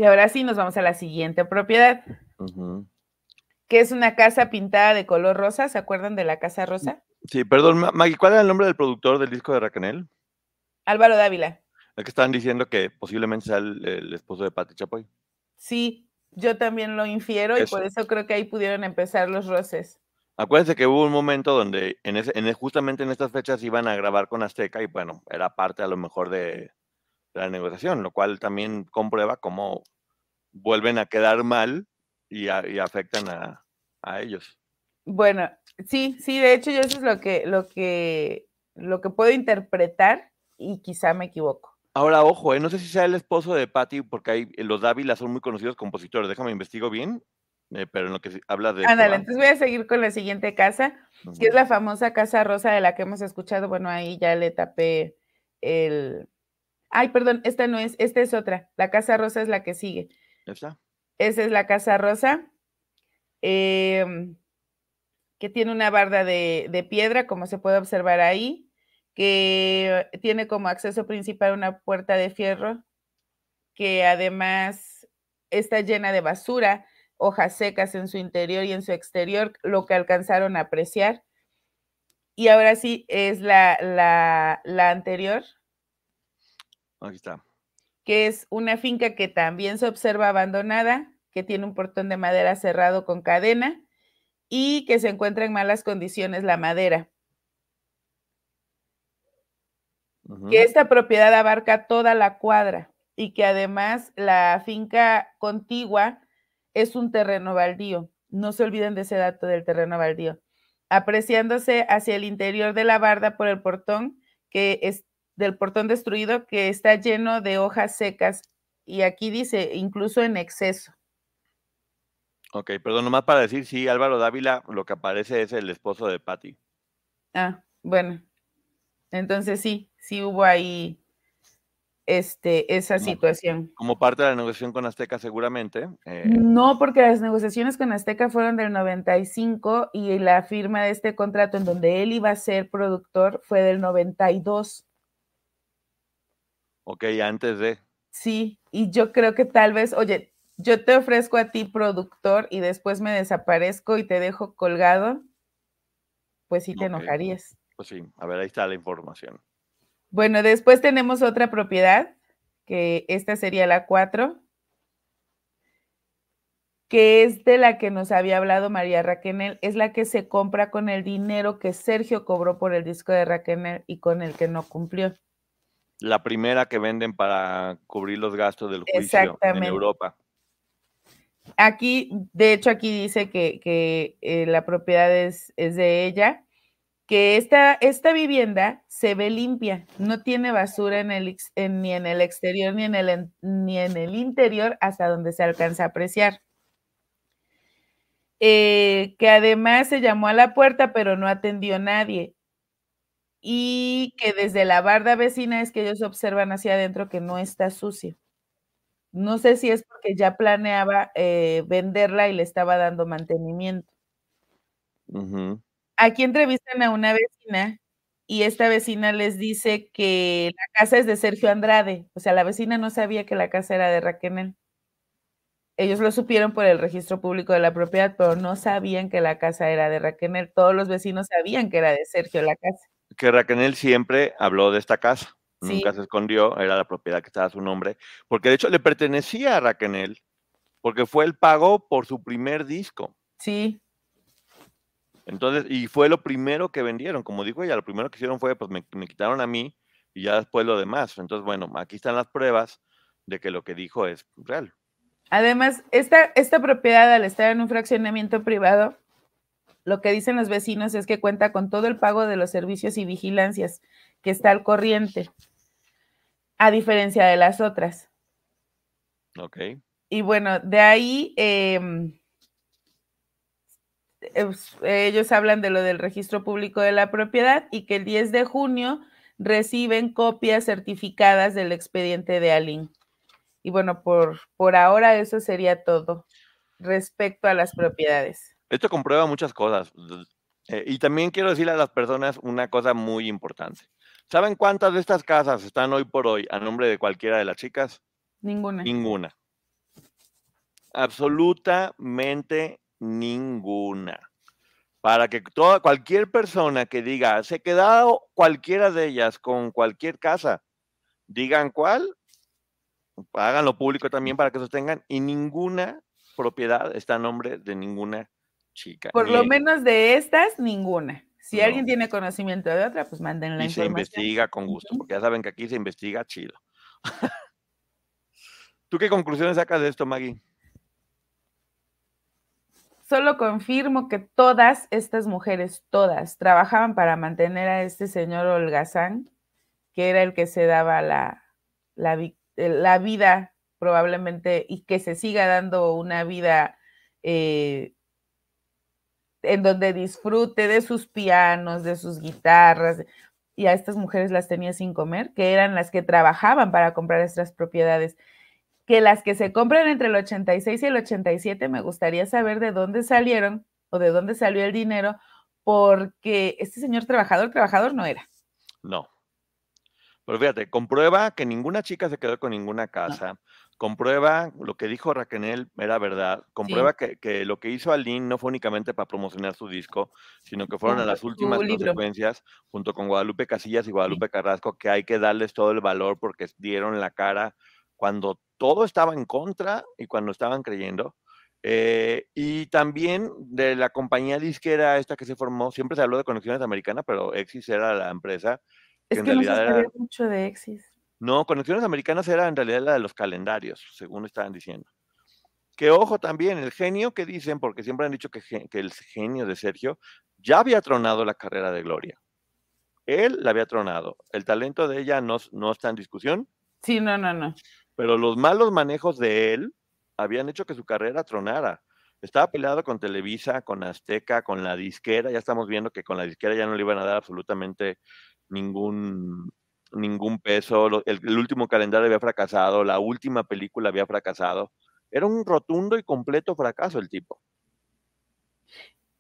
Y ahora sí, nos vamos a la siguiente propiedad que es una casa pintada de color rosa. ¿Se acuerdan de la casa rosa? Sí, perdón, Maggie, ¿cuál era el nombre del productor del disco de Racanel? Álvaro Dávila. El que estaban diciendo que posiblemente sea el, esposo de Pati Chapoy. Sí, yo también lo infiero y por eso creo que ahí pudieron empezar los roces. Acuérdense que hubo un momento donde en ese, en, justamente en estas fechas iban a grabar con Azteca y bueno, era parte a lo mejor de, la negociación, lo cual también comprueba cómo vuelven a quedar mal y afectan a, a ellos. Bueno, sí, sí, de hecho yo eso es lo que, lo que, lo que puedo interpretar y quizá me equivoco. Ahora, ojo, eh, no sé si sea el esposo de Patty, porque hay, eh, los Dávila son muy conocidos compositores, déjame investigo bien, eh, pero en lo que habla de... Ándale, entonces voy a seguir con la siguiente casa, que es la famosa Casa Rosa de la que hemos escuchado, bueno, ahí ya le tapé el... Ay, perdón, esta no es, esta es otra, la Casa Rosa es la que sigue. ¿Esa? Esa es la Casa Rosa. Em, que tiene una barda de, piedra, como se puede observar ahí, que tiene como acceso principal una puerta de fierro, que además está llena de basura, hojas secas en su interior y en su exterior, lo que alcanzaron a apreciar. Y ahora sí es la, la, la anterior. Aquí está. Que es una finca que también se observa abandonada, que tiene un portón de madera cerrado con cadena y que se encuentra en malas condiciones la madera. Que esta propiedad abarca toda la cuadra y que además la finca contigua es un terreno baldío. No se olviden de ese dato del terreno baldío. Apreciándose hacia el interior de la barda por el portón, que es del portón destruido, que está lleno de hojas secas. Y aquí dice, incluso en exceso. Ok, perdón, nomás para decir, sí, Álvaro Dávila, lo que aparece es el esposo de Patty. Ah, bueno. Entonces sí, sí hubo ahí este, esa situación. Como parte de la negociación con Azteca, seguramente. Eh. No, porque las negociaciones con Azteca fueron del 95 y la firma de este contrato en donde él iba a ser productor fue del 92. Ok, antes de. Sí, y yo creo que tal vez, oye, yo te ofrezco a ti productor y después me desaparezco y te dejo colgado, pues sí te enojarías. Pues sí, a ver, ahí está la información. Bueno, después tenemos otra propiedad, que esta sería la 4, que es de la que nos había hablado María Raquenel, es la que se compra con el dinero que Sergio cobró por el disco de Raquenel y con el que no cumplió. La primera que venden para cubrir los gastos del juicio en Europa. Aquí, de hecho, aquí dice que, eh, la propiedad es, de ella, que esta, esta vivienda se ve limpia, no tiene basura en el, ni en el exterior ni en el, ni en el interior hasta donde se alcanza a apreciar. Eh, que además se llamó a la puerta pero no atendió nadie y que desde la barda vecina es que ellos observan hacia adentro que no está sucio. No sé si es porque ya planeaba eh, venderla y le estaba dando mantenimiento. Aquí entrevistan a una vecina y esta vecina les dice que la casa es de Sergio Andrade. O sea, la vecina no sabía que la casa era de Raquel. Ellos lo supieron por el registro público de la propiedad, pero no sabían que la casa era de Raquel. Todos los vecinos sabían que era de Sergio la casa. Que Raquel siempre habló de esta casa. Nunca se escondió, era la propiedad que estaba a su nombre, porque de hecho le pertenecía a Raquel, porque fue el pago por su primer disco. Sí. Entonces, y fue lo primero que vendieron, como dijo ella, lo primero que hicieron fue, pues me, quitaron a mí y ya después lo demás. Entonces, bueno, aquí están las pruebas de que lo que dijo es real. Además, esta, esta propiedad, al estar en un fraccionamiento privado, lo que dicen los vecinos es que cuenta con todo el pago de los servicios y vigilancias que está al corriente a diferencia de las otras. Ok. Y bueno, de ahí em, ellos hablan de lo del registro público de la propiedad y que el 10 de junio reciben copias certificadas del expediente de Alin. Y bueno, por, por ahora eso sería todo respecto a las propiedades. Esto comprueba muchas cosas. Eh, y también quiero decirle a las personas una cosa muy importante. ¿Saben cuántas de estas casas están hoy por hoy a nombre de cualquiera de las chicas? Ninguna. Ninguna. Absolutamente ninguna. Para que toda, cualquier persona que diga, se ha quedado cualquiera de ellas con cualquier casa, digan cuál, háganlo público también para que sostengan, y ninguna propiedad está a nombre de ninguna chica. Por lo menos de estas, ninguna. Si alguien tiene conocimiento de otra, pues manden la y se investiga con gusto, porque ya saben que aquí se investiga chido. <laughs> ¿Tú qué conclusiones sacas de esto, Maggie? Solo confirmo que todas estas mujeres, todas, trabajaban para mantener a este señor holgazán, que era el que se daba la, la, la vida probablemente y que se siga dando una vida eh, en donde disfrute de sus pianos, de sus guitarras, y a estas mujeres las tenía sin comer, que eran las que trabajaban para comprar estas propiedades. Que las que se compran entre el 86 y el 87, me gustaría saber de dónde salieron o de dónde salió el dinero, porque este señor trabajador, trabajador no era. No. Pero fíjate, comprueba que ninguna chica se quedó con ninguna casa comprueba lo que dijo Raquel era verdad, comprueba que, lo que hizo Aline no fue únicamente para promocionar su disco, sino que fueron a las últimas consecuencias junto con Guadalupe Casillas y Guadalupe Carrasco, que hay que darles todo el valor porque dieron la cara cuando todo estaba en contra y cuando estaban creyendo. Eh, y también de la compañía disquera esta que se formó, siempre se habló de Conexiones Americanas, pero Exis era la empresa. Que es que, en realidad no se era, mucho de Exis. No, Conexiones Americanas era en realidad la de los calendarios, según estaban diciendo. Que ojo también, el genio que dicen, porque siempre han dicho que, el genio de Sergio ya había tronado la carrera de Gloria. Él la había tronado. El talento de ella no, no está en discusión. Sí, no, no, no. Pero los malos manejos de él habían hecho que su carrera tronara. Estaba peleado con Televisa, con Azteca, con la disquera. Ya estamos viendo que con la disquera ya no le iban a dar absolutamente ningún, ningún peso, el, último calendario había fracasado, la última película había fracasado. Era un rotundo y completo fracaso el tipo.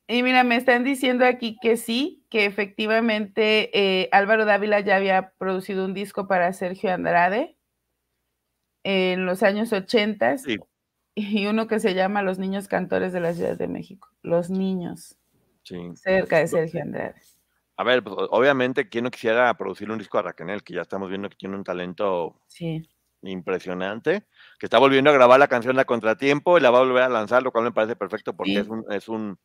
Y mira, me están diciendo aquí que sí, que efectivamente eh, Álvaro Dávila ya había producido un disco para Sergio Andrade en los años 80 y uno que se llama Los Niños Cantores de la Ciudad de México. Los Niños. Cerca de Sergio Andrade. A ver, pues, obviamente, ¿quién no quisiera producir un disco a Raquel? Que ya estamos viendo que tiene un talento impresionante, que está volviendo a grabar la canción a contratiempo y la va a volver a lanzar, lo cual me parece perfecto porque es, un, es, un,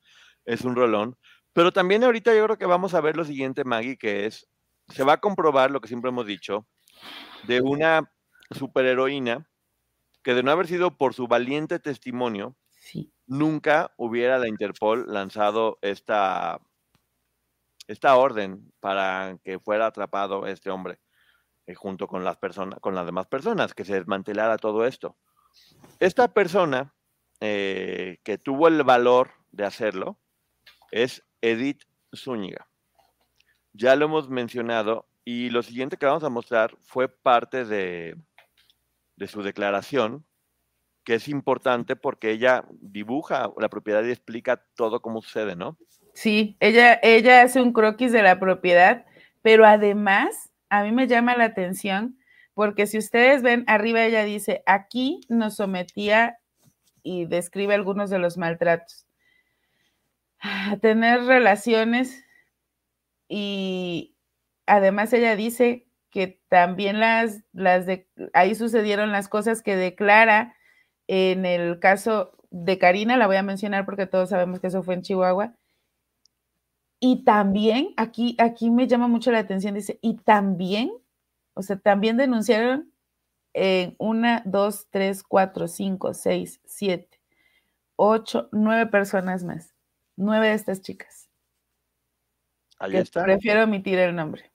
es un rolón. Pero también ahorita yo creo que vamos a ver lo siguiente, Maggie, que es, se va a comprobar lo que siempre hemos dicho, de una superheroína que de no haber sido por su valiente testimonio, nunca hubiera la Interpol lanzado esta esta orden para que fuera atrapado este hombre eh, junto con las personas, con las demás personas, que se desmantelara todo esto. Esta persona eh, que tuvo el valor de hacerlo es Edith Zúñiga. Ya lo hemos mencionado y lo siguiente que vamos a mostrar fue parte de, de su declaración, que es importante porque ella dibuja la propiedad y explica todo cómo sucede, ¿no? Sí, ella, ella hace un croquis de la propiedad, pero además a mí me llama la atención porque si ustedes ven arriba ella dice, aquí nos sometía y describe algunos de los maltratos. A tener relaciones y además ella dice que también las, las de, ahí sucedieron las cosas que declara en el caso de Karina, la voy a mencionar porque todos sabemos que eso fue en Chihuahua, y también, aquí, aquí me llama mucho la atención, dice, y también, o sea, también denunciaron en una, dos, tres, cuatro, cinco, seis, siete, ocho, nueve personas más. Nueve de estas chicas. Ahí está. Prefiero omitir el nombre.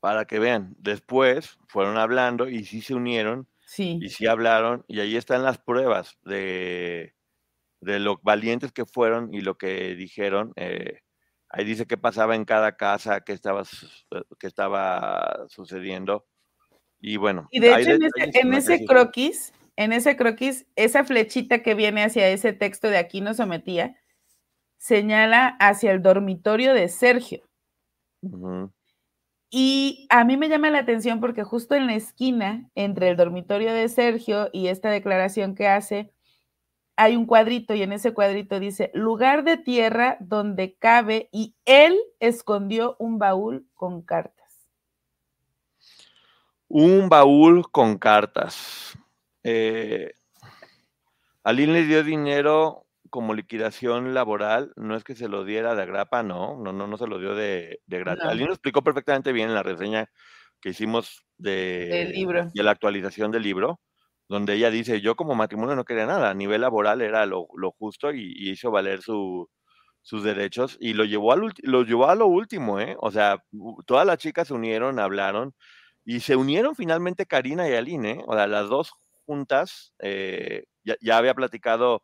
Para que vean, después fueron hablando y sí se unieron. Sí. Y sí hablaron, y ahí están las pruebas de, de lo valientes que fueron y lo que dijeron. Eh, Ahí dice qué pasaba en cada casa, qué estaba, eh, qué estaba sucediendo. Y bueno. Y de hecho, en ese, croquis, en ese croquis, esa flechita que viene hacia ese texto de aquí no sometía, señala hacia el dormitorio de Sergio. Y a mí me llama la atención porque justo en la esquina entre el dormitorio de Sergio y esta declaración que hace, hay un cuadrito y en ese cuadrito dice lugar de tierra donde cabe y él escondió un baúl con cartas. Un baúl con cartas. Eh, Aline le dio dinero como liquidación laboral, no es que se lo diera de agrapa, no, no, no, no se lo dio de, de gratis. Aline lo explicó perfectamente bien en la reseña que hicimos de, libro. de la actualización del libro donde ella dice, yo como matrimonio no quería nada, a nivel laboral era lo, justo y, hizo valer sus derechos y lo llevó, al, lo llevó a lo último, ¿eh? O sea, todas las chicas se unieron, hablaron y se unieron finalmente Karina y Aline, ¿eh? O sea, las dos juntas, eh, ya, había platicado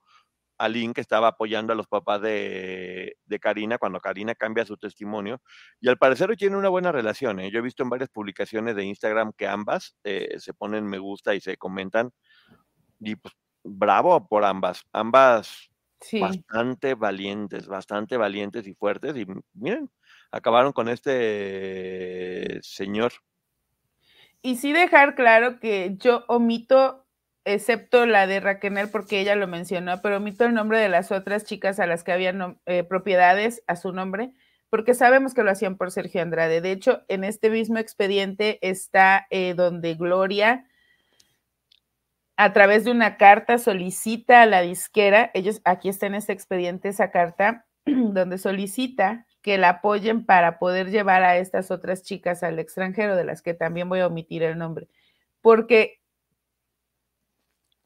Aline que estaba apoyando a los papás de, Karina cuando Karina cambia su testimonio. Y al parecer hoy tienen una buena relación. ¿eh? Yo he visto en varias publicaciones de Instagram que ambas eh, se ponen me gusta y se comentan. Y pues bravo por ambas. Ambas bastante valientes, bastante valientes y fuertes. Y miren, acabaron con este señor. Y sí dejar claro que yo omito excepto la de Raquel, porque ella lo mencionó, pero omito el nombre de las otras chicas a las que habían eh, propiedades a su nombre, porque sabemos que lo hacían por Sergio Andrade. De hecho, en este mismo expediente está eh, donde Gloria, a través de una carta, solicita a la disquera, ellos, aquí está en este expediente esa carta, <clears throat> donde solicita que la apoyen para poder llevar a estas otras chicas al extranjero, de las que también voy a omitir el nombre, porque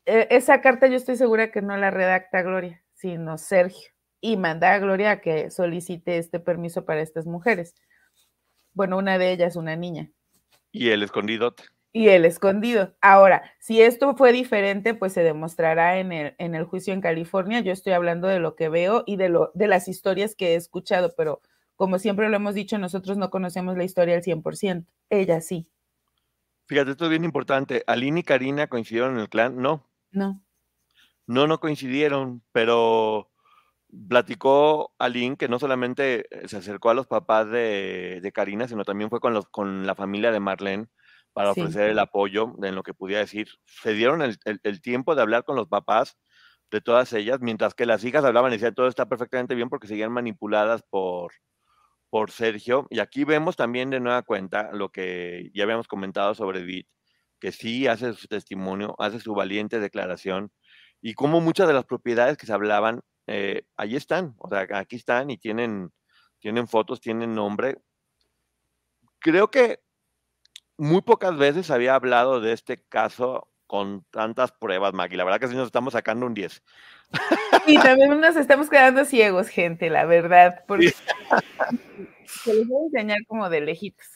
e, esa carta yo estoy segura que no la redacta Gloria, sino Sergio, y manda a Gloria a que solicite este permiso para estas mujeres. Bueno, una de ellas, una niña. Y el escondido. Y el escondido. Ahora, si esto fue diferente, pues se demostrará en el, en el juicio en California. Yo estoy hablando de lo que veo y de, lo, de las historias que he escuchado, pero como siempre lo hemos dicho, nosotros no conocemos la historia al 100%. Ella sí. Fíjate, esto es bien importante. Aline y Karina coincidieron en el clan, no. No. No, no coincidieron, pero platicó Aline que no solamente eh, se acercó a los papás de, Karina, sino también fue con, los, con la familia de Marlene para ofrecer el apoyo en lo que pudiera decir. Se dieron el, tiempo de hablar con los papás de todas ellas, mientras que las hijas hablaban y decían todo está perfectamente bien porque seguían manipuladas por, por Sergio. Y aquí vemos también de nueva cuenta lo que ya habíamos comentado sobre Edith, que sí hace su testimonio, hace su valiente declaración, y como muchas de las propiedades que se hablaban, eh, ahí están, o sea, aquí están y tienen, tienen fotos, tienen nombre. Creo que muy pocas veces había hablado de este caso con tantas pruebas, Maggie. La verdad que sí nos estamos sacando un 10. Y también nos estamos quedando ciegos, gente, la verdad. Porque Se les voy a enseñar como de lejitos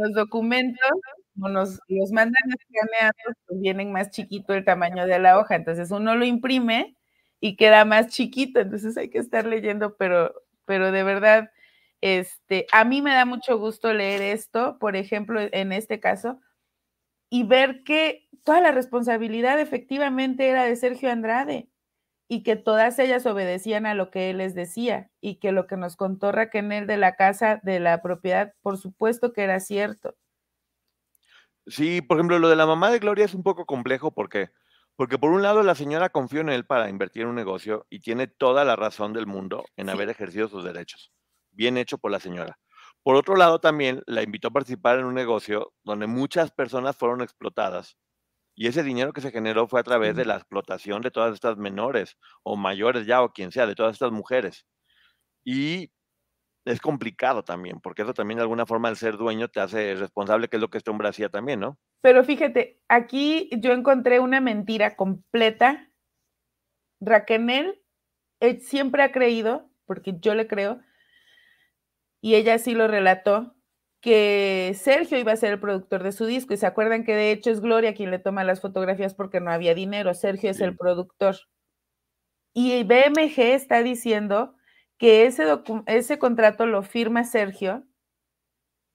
los documentos, como nos los mandan escaneados, pues vienen más chiquito el tamaño de la hoja. Entonces uno lo imprime y queda más chiquito. Entonces hay que estar leyendo, pero, pero de verdad, este, a mí me da mucho gusto leer esto, por ejemplo, en este caso, y ver que toda la responsabilidad efectivamente era de Sergio Andrade y que todas ellas obedecían a lo que él les decía y que lo que nos contó Raquel de la casa, de la propiedad, por supuesto que era cierto. Sí, por ejemplo, lo de la mamá de Gloria es un poco complejo porque porque por un lado la señora confió en él para invertir en un negocio y tiene toda la razón del mundo en haber ejercido sus derechos. Bien hecho por la señora. Por otro lado, también la invitó a participar en un negocio donde muchas personas fueron explotadas y ese dinero que se generó fue a través de la explotación de todas estas menores o mayores ya o quien sea, de todas estas mujeres. Y es complicado también, porque eso también de alguna forma el ser dueño te hace responsable, que es lo que este hombre hacía también, ¿no? Pero fíjate, aquí yo encontré una mentira completa. Raquel siempre ha creído, porque yo le creo, y ella sí lo relató, que Sergio iba a ser el productor de su disco y se acuerdan que de hecho es Gloria quien le toma las fotografías porque no había dinero, Sergio es el productor. Y BMG está diciendo que ese, ese contrato lo firma Sergio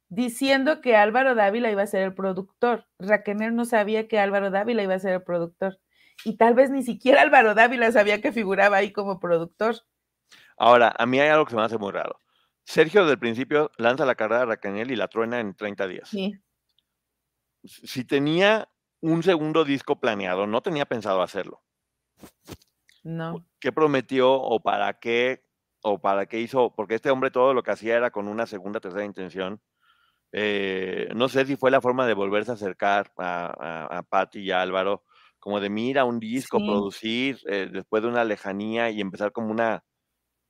diciendo que Álvaro Dávila iba a ser el productor. Raquel no sabía que Álvaro Dávila iba a ser el productor. Y tal vez ni siquiera Álvaro Dávila sabía que figuraba ahí como productor. Ahora, a mí hay algo que se me hace muy raro. Sergio del principio lanza la carrera de Raquel y la truena en 30 días. Sí. Si tenía un segundo disco planeado, no tenía pensado hacerlo. No. ¿Qué prometió o para qué o para qué hizo? Porque este hombre todo lo que hacía era con una segunda, tercera intención. Eh, no sé si fue la forma de volverse a acercar a, a, Patti y a Álvaro, como de mira un disco, producir eh, después de una lejanía y empezar como una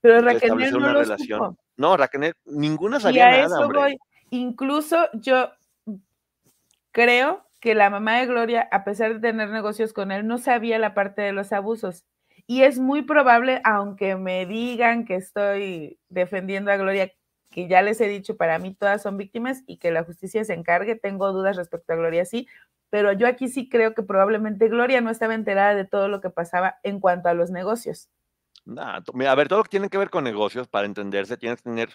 pero Raquel no una relación. No, Raquel, ninguna sabía nada, eso Voy. Incluso yo creo que la mamá de Gloria, a pesar de tener negocios con él, no sabía la parte de los abusos. Y es muy probable, aunque me digan que estoy defendiendo a Gloria, que ya les he dicho, para mí todas son víctimas y que la justicia se encargue, tengo dudas respecto a Gloria, sí, pero yo aquí sí creo que probablemente Gloria no estaba enterada de todo lo que pasaba en cuanto a los negocios a ver, todo lo que tiene que ver con negocios, para entenderse, tienes que tener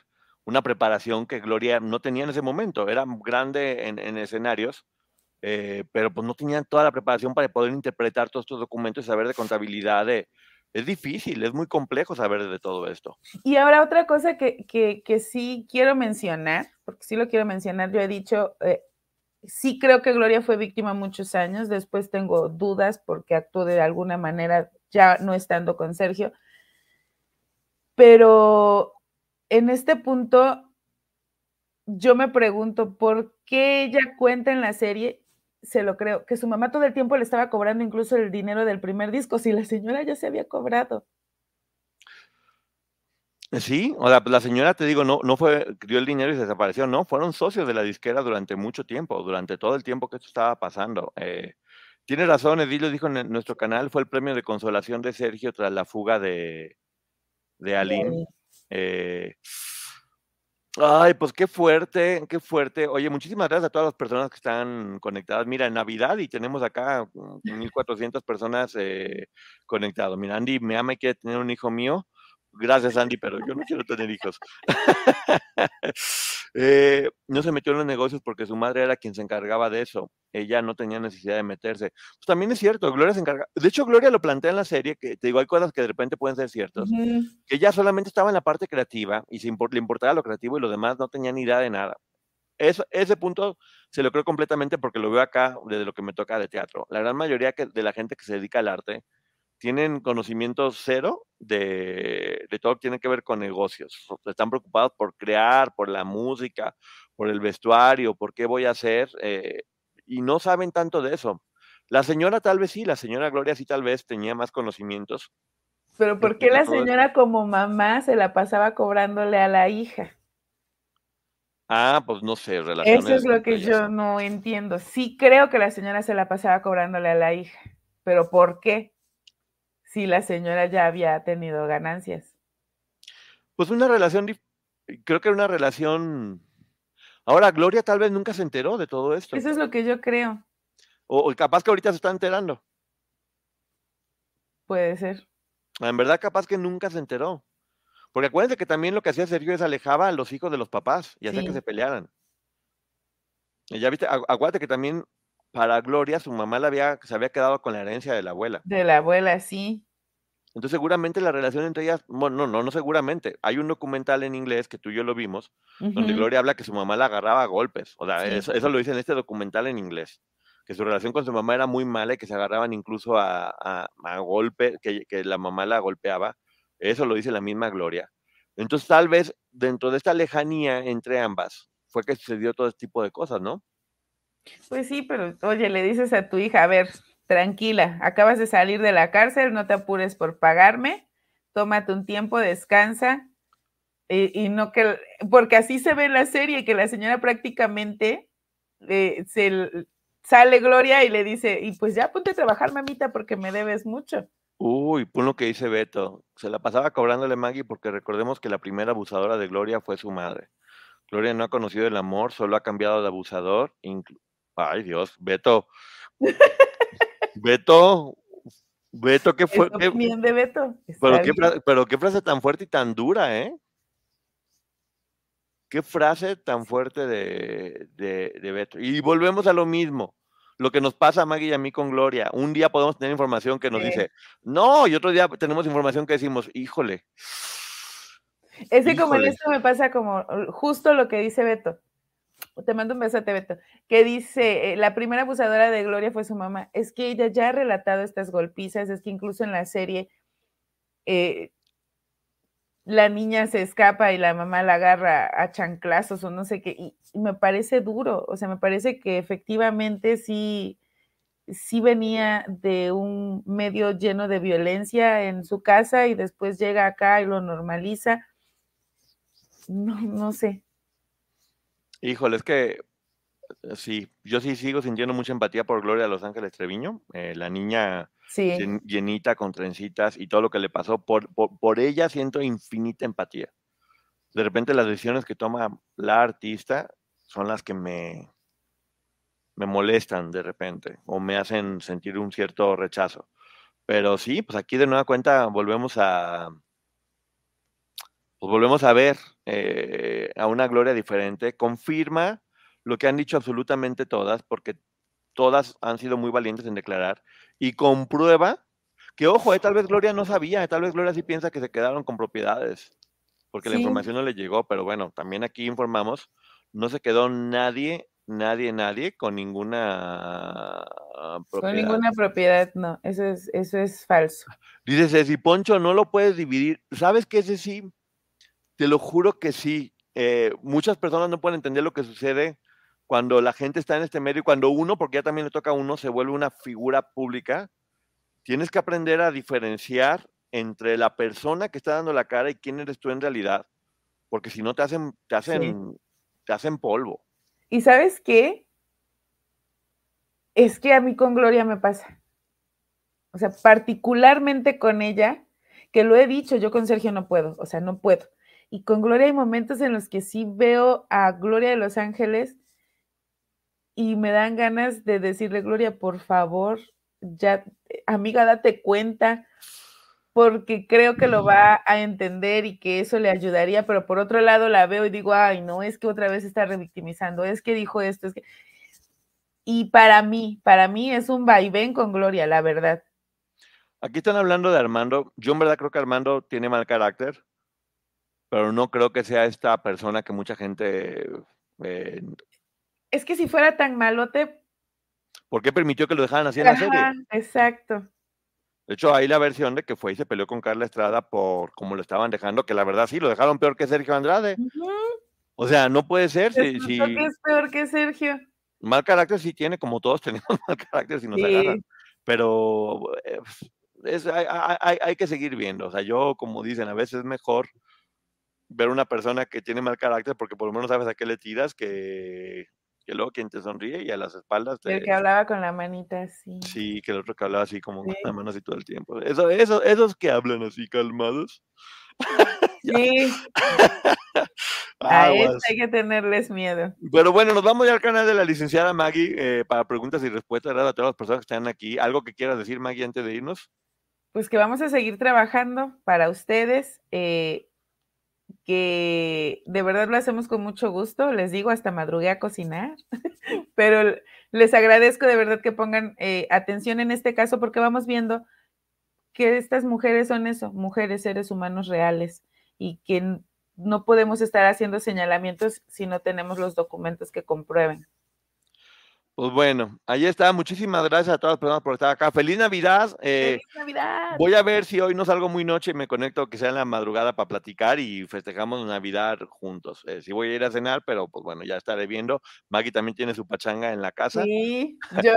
una preparación que Gloria no tenía en ese momento. Era grande en, escenarios, eh, pero pues no tenían toda la preparación para poder interpretar todos estos documentos y saber de contabilidad. es difícil, es muy complejo saber de todo esto. Y ahora otra cosa que, que, sí quiero mencionar, porque sí lo quiero mencionar, yo he dicho, eh, sí creo que Gloria fue víctima muchos años, después tengo dudas porque actuó de alguna manera ya no estando con Sergio, pero en este punto, yo me pregunto, ¿por qué ella cuenta en la serie? Se lo creo, que su mamá todo el tiempo le estaba cobrando incluso el dinero del primer disco, si la señora ya se había cobrado. Sí, o sea, la señora, te digo, no, no fue, dio el dinero y se desapareció, no, fueron socios de la disquera durante mucho tiempo, durante todo el tiempo que esto estaba pasando. Eh, tiene razón, Edil dijo en nuestro canal, fue el premio de consolación de Sergio tras la fuga de, de Aline. Eh, ay, pues qué fuerte, qué fuerte. Oye, muchísimas gracias a todas las personas que están conectadas. Mira, en Navidad y tenemos acá 1.400 personas eh, conectadas. Mira, Andy me ama y quiere tener un hijo mío. Gracias, Andy, pero yo no quiero tener hijos. <laughs> Eh, no se metió en los negocios porque su madre era quien se encargaba de eso. Ella no tenía necesidad de meterse. Pues también es cierto, Gloria se encarga. De hecho, Gloria lo plantea en la serie, que te digo, hay cosas que de repente pueden ser ciertas. Que ella solamente estaba en la parte creativa y se le importaba lo creativo y lo demás no tenía ni idea de nada. ese punto se lo creo completamente porque lo veo acá desde lo que me toca de teatro. La gran mayoría de la gente que se dedica al arte tienen conocimiento cero de, de todo lo que tiene que ver con negocios. Están preocupados por crear, por la música, por el vestuario, por qué voy a hacer, eh, y no saben tanto de eso. La señora tal vez sí, la señora Gloria sí tal vez tenía más conocimientos. Pero ¿por qué la señora como mamá se la pasaba cobrándole a la hija? Ah, pues no sé, relaciones. Eso es lo que yo no entiendo. Sí creo que la señora se la pasaba cobrándole a la hija, pero ¿por qué? Si la señora ya había tenido ganancias. Pues una relación, creo que era una relación Ahora, Gloria tal vez nunca se enteró de todo esto. Eso es lo que yo creo. O, capaz que ahorita se está enterando. Puede ser. En verdad, capaz que nunca se enteró. Porque acuérdense que también lo que hacía Sergio es alejaba a los hijos de los papás y hacía que se pelearan. Y ya viste, acuérdate que también para Gloria su mamá la había, se había quedado con la herencia de la abuela. De la abuela, sí. Entonces seguramente la relación entre ellas, bueno, no, no, no seguramente. Hay un documental en inglés que tú y yo lo vimos, donde Gloria habla que su mamá la agarraba a golpes. O sea, eso, lo dice en este documental en inglés. Que su relación con su mamá era muy mala y que se agarraban incluso a, a, golpe, que, que, la mamá la golpeaba. Eso lo dice la misma Gloria. Entonces tal vez dentro de esta lejanía entre ambas fue que sucedió todo este tipo de cosas, ¿no? Pues sí, pero oye, le dices a tu hija, a ver, tranquila, acabas de salir de la cárcel, no te apures por pagarme, tómate un tiempo, descansa, y, no que, porque así se ve en la serie, que la señora prácticamente eh, se sale Gloria y le dice, y pues ya ponte a trabajar, mamita, porque me debes mucho. Uy, pon lo que dice Beto. Se la pasaba cobrándole Maggie porque recordemos que la primera abusadora de Gloria fue su madre. Gloria no ha conocido el amor, solo ha cambiado de abusador. Ay, Dios, Beto. <laughs> Beto, Beto, ¿qué fue? Qué, de Beto. Pero qué, pero qué, frase tan fuerte y tan dura, ¿eh? Qué frase tan fuerte de, de, Beto. Y volvemos a lo mismo. Lo que nos pasa a Maggie y a mí con Gloria. Un día podemos tener información que nos dice, no, y otro día tenemos información que decimos, híjole. Es que como en esto me pasa como justo lo que dice Beto te mando un beso Beto, que dice, eh, la primera abusadora de Gloria fue su mamá. Es que ella ya ha relatado estas golpizas, es que incluso en la serie eh, la niña se escapa y la mamá la agarra a chanclazos o no sé qué, y, me parece duro, o sea, me parece que efectivamente sí, sí venía de un medio lleno de violencia en su casa y después llega acá y lo normaliza. No, no sé, Híjole, es que eh, sí, yo sí sigo sintiendo mucha empatía por Gloria de Los Ángeles Treviño, eh, la niña llenita con trencitas y todo lo que le pasó, por, por, ella siento infinita empatía. De repente las decisiones que toma la artista son las que me, me molestan de repente o me hacen sentir un cierto rechazo. Pero sí, pues aquí de nueva cuenta volvemos a, pues volvemos a ver eh, a una gloria diferente, confirma lo que han dicho absolutamente todas, porque todas han sido muy valientes en declarar, y comprueba que, ojo, eh, tal vez Gloria no sabía, tal vez Gloria sí piensa que se quedaron con propiedades, porque la información no le llegó, pero bueno, también aquí informamos, no se quedó nadie, nadie, nadie con ninguna propiedad. Con ninguna propiedad, no, eso es, eso es falso. Dice si Poncho, no lo puedes dividir. ¿Sabes qué? Ese sí, te lo juro que sí. Eh, muchas personas no pueden entender lo que sucede cuando la gente está en este medio y cuando uno, porque ya también le toca a uno, se vuelve una figura pública. Tienes que aprender a diferenciar entre la persona que está dando la cara y quién eres tú en realidad, porque si no te hacen, te hacen, te hacen polvo. ¿Y sabes qué? Es que a mí con Gloria me pasa. O sea, particularmente con ella, que lo he dicho, yo con Sergio no puedo, o sea, no puedo. Y con Gloria hay momentos en los que sí veo a Gloria de Los Ángeles y me dan ganas de decirle, Gloria, por favor, ya, amiga, date cuenta, porque creo que lo va a entender y que eso le ayudaría, pero por otro lado la veo y digo, ay, no, es que otra vez está revictimizando, es que dijo esto, es que... Y para mí, para mí es un vaivén con Gloria, la verdad. Aquí están hablando de Armando. Yo en verdad creo que Armando tiene mal carácter pero no creo que sea esta persona que mucha gente... Eh, es que si fuera tan malote... ¿Por qué permitió que lo dejaran así en la serie? Exacto. De hecho, hay la versión de que fue y se peleó con Carla Estrada por cómo lo estaban dejando, que la verdad sí, lo dejaron peor que Sergio Andrade. O sea, no puede ser. Si, si, que es peor que Sergio. Mal carácter sí tiene, como todos <laughs> tenemos mal carácter si nos agarran. Pero eh, es, hay, hay, hay, que seguir viendo. O sea, yo, como dicen, a veces es mejor ver una persona que tiene mal carácter porque por lo menos sabes a qué le tiras que, que luego quien te sonríe y a las espaldas te... El que hablaba con la manita así. Sí, que el otro que hablaba así como con la mano así todo el tiempo. Eso, eso, esos que hablan así calmados. <laughs> Sí. <laughs> a eso hay que tenerles miedo. Pero bueno, nos vamos ya al canal de la licenciada Maggie eh, para preguntas y respuestas a todas las personas que están aquí. ¿Algo que quieras decir, Maggie, antes de irnos? Pues que vamos a seguir trabajando para ustedes. Eh, que de verdad lo hacemos con mucho gusto, les digo, hasta madrugué a cocinar, <laughs> pero les agradezco de verdad que pongan eh, atención en este caso porque vamos viendo que estas mujeres son eso, mujeres, seres humanos reales y que no podemos estar haciendo señalamientos si no tenemos los documentos que comprueben. Pues bueno, ahí está. Muchísimas gracias a todas las personas por estar acá. Feliz Navidad. Eh, Feliz Navidad. Voy a ver si hoy no salgo muy noche y me conecto, que sea en la madrugada para platicar y festejamos Navidad juntos. Eh, sí voy a ir a cenar, pero pues bueno, ya estaré viendo. Maggie también tiene su pachanga en la casa. Sí, <laughs> yo,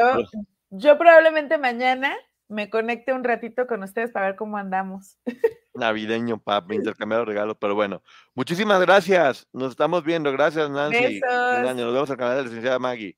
yo probablemente mañana me conecte un ratito con ustedes para ver cómo andamos. <laughs> Navideño para intercambiar los regalos, pero bueno, muchísimas gracias. Nos estamos viendo. Gracias, Nancy. Besos. Nos vemos al canal de la licenciada Maggie.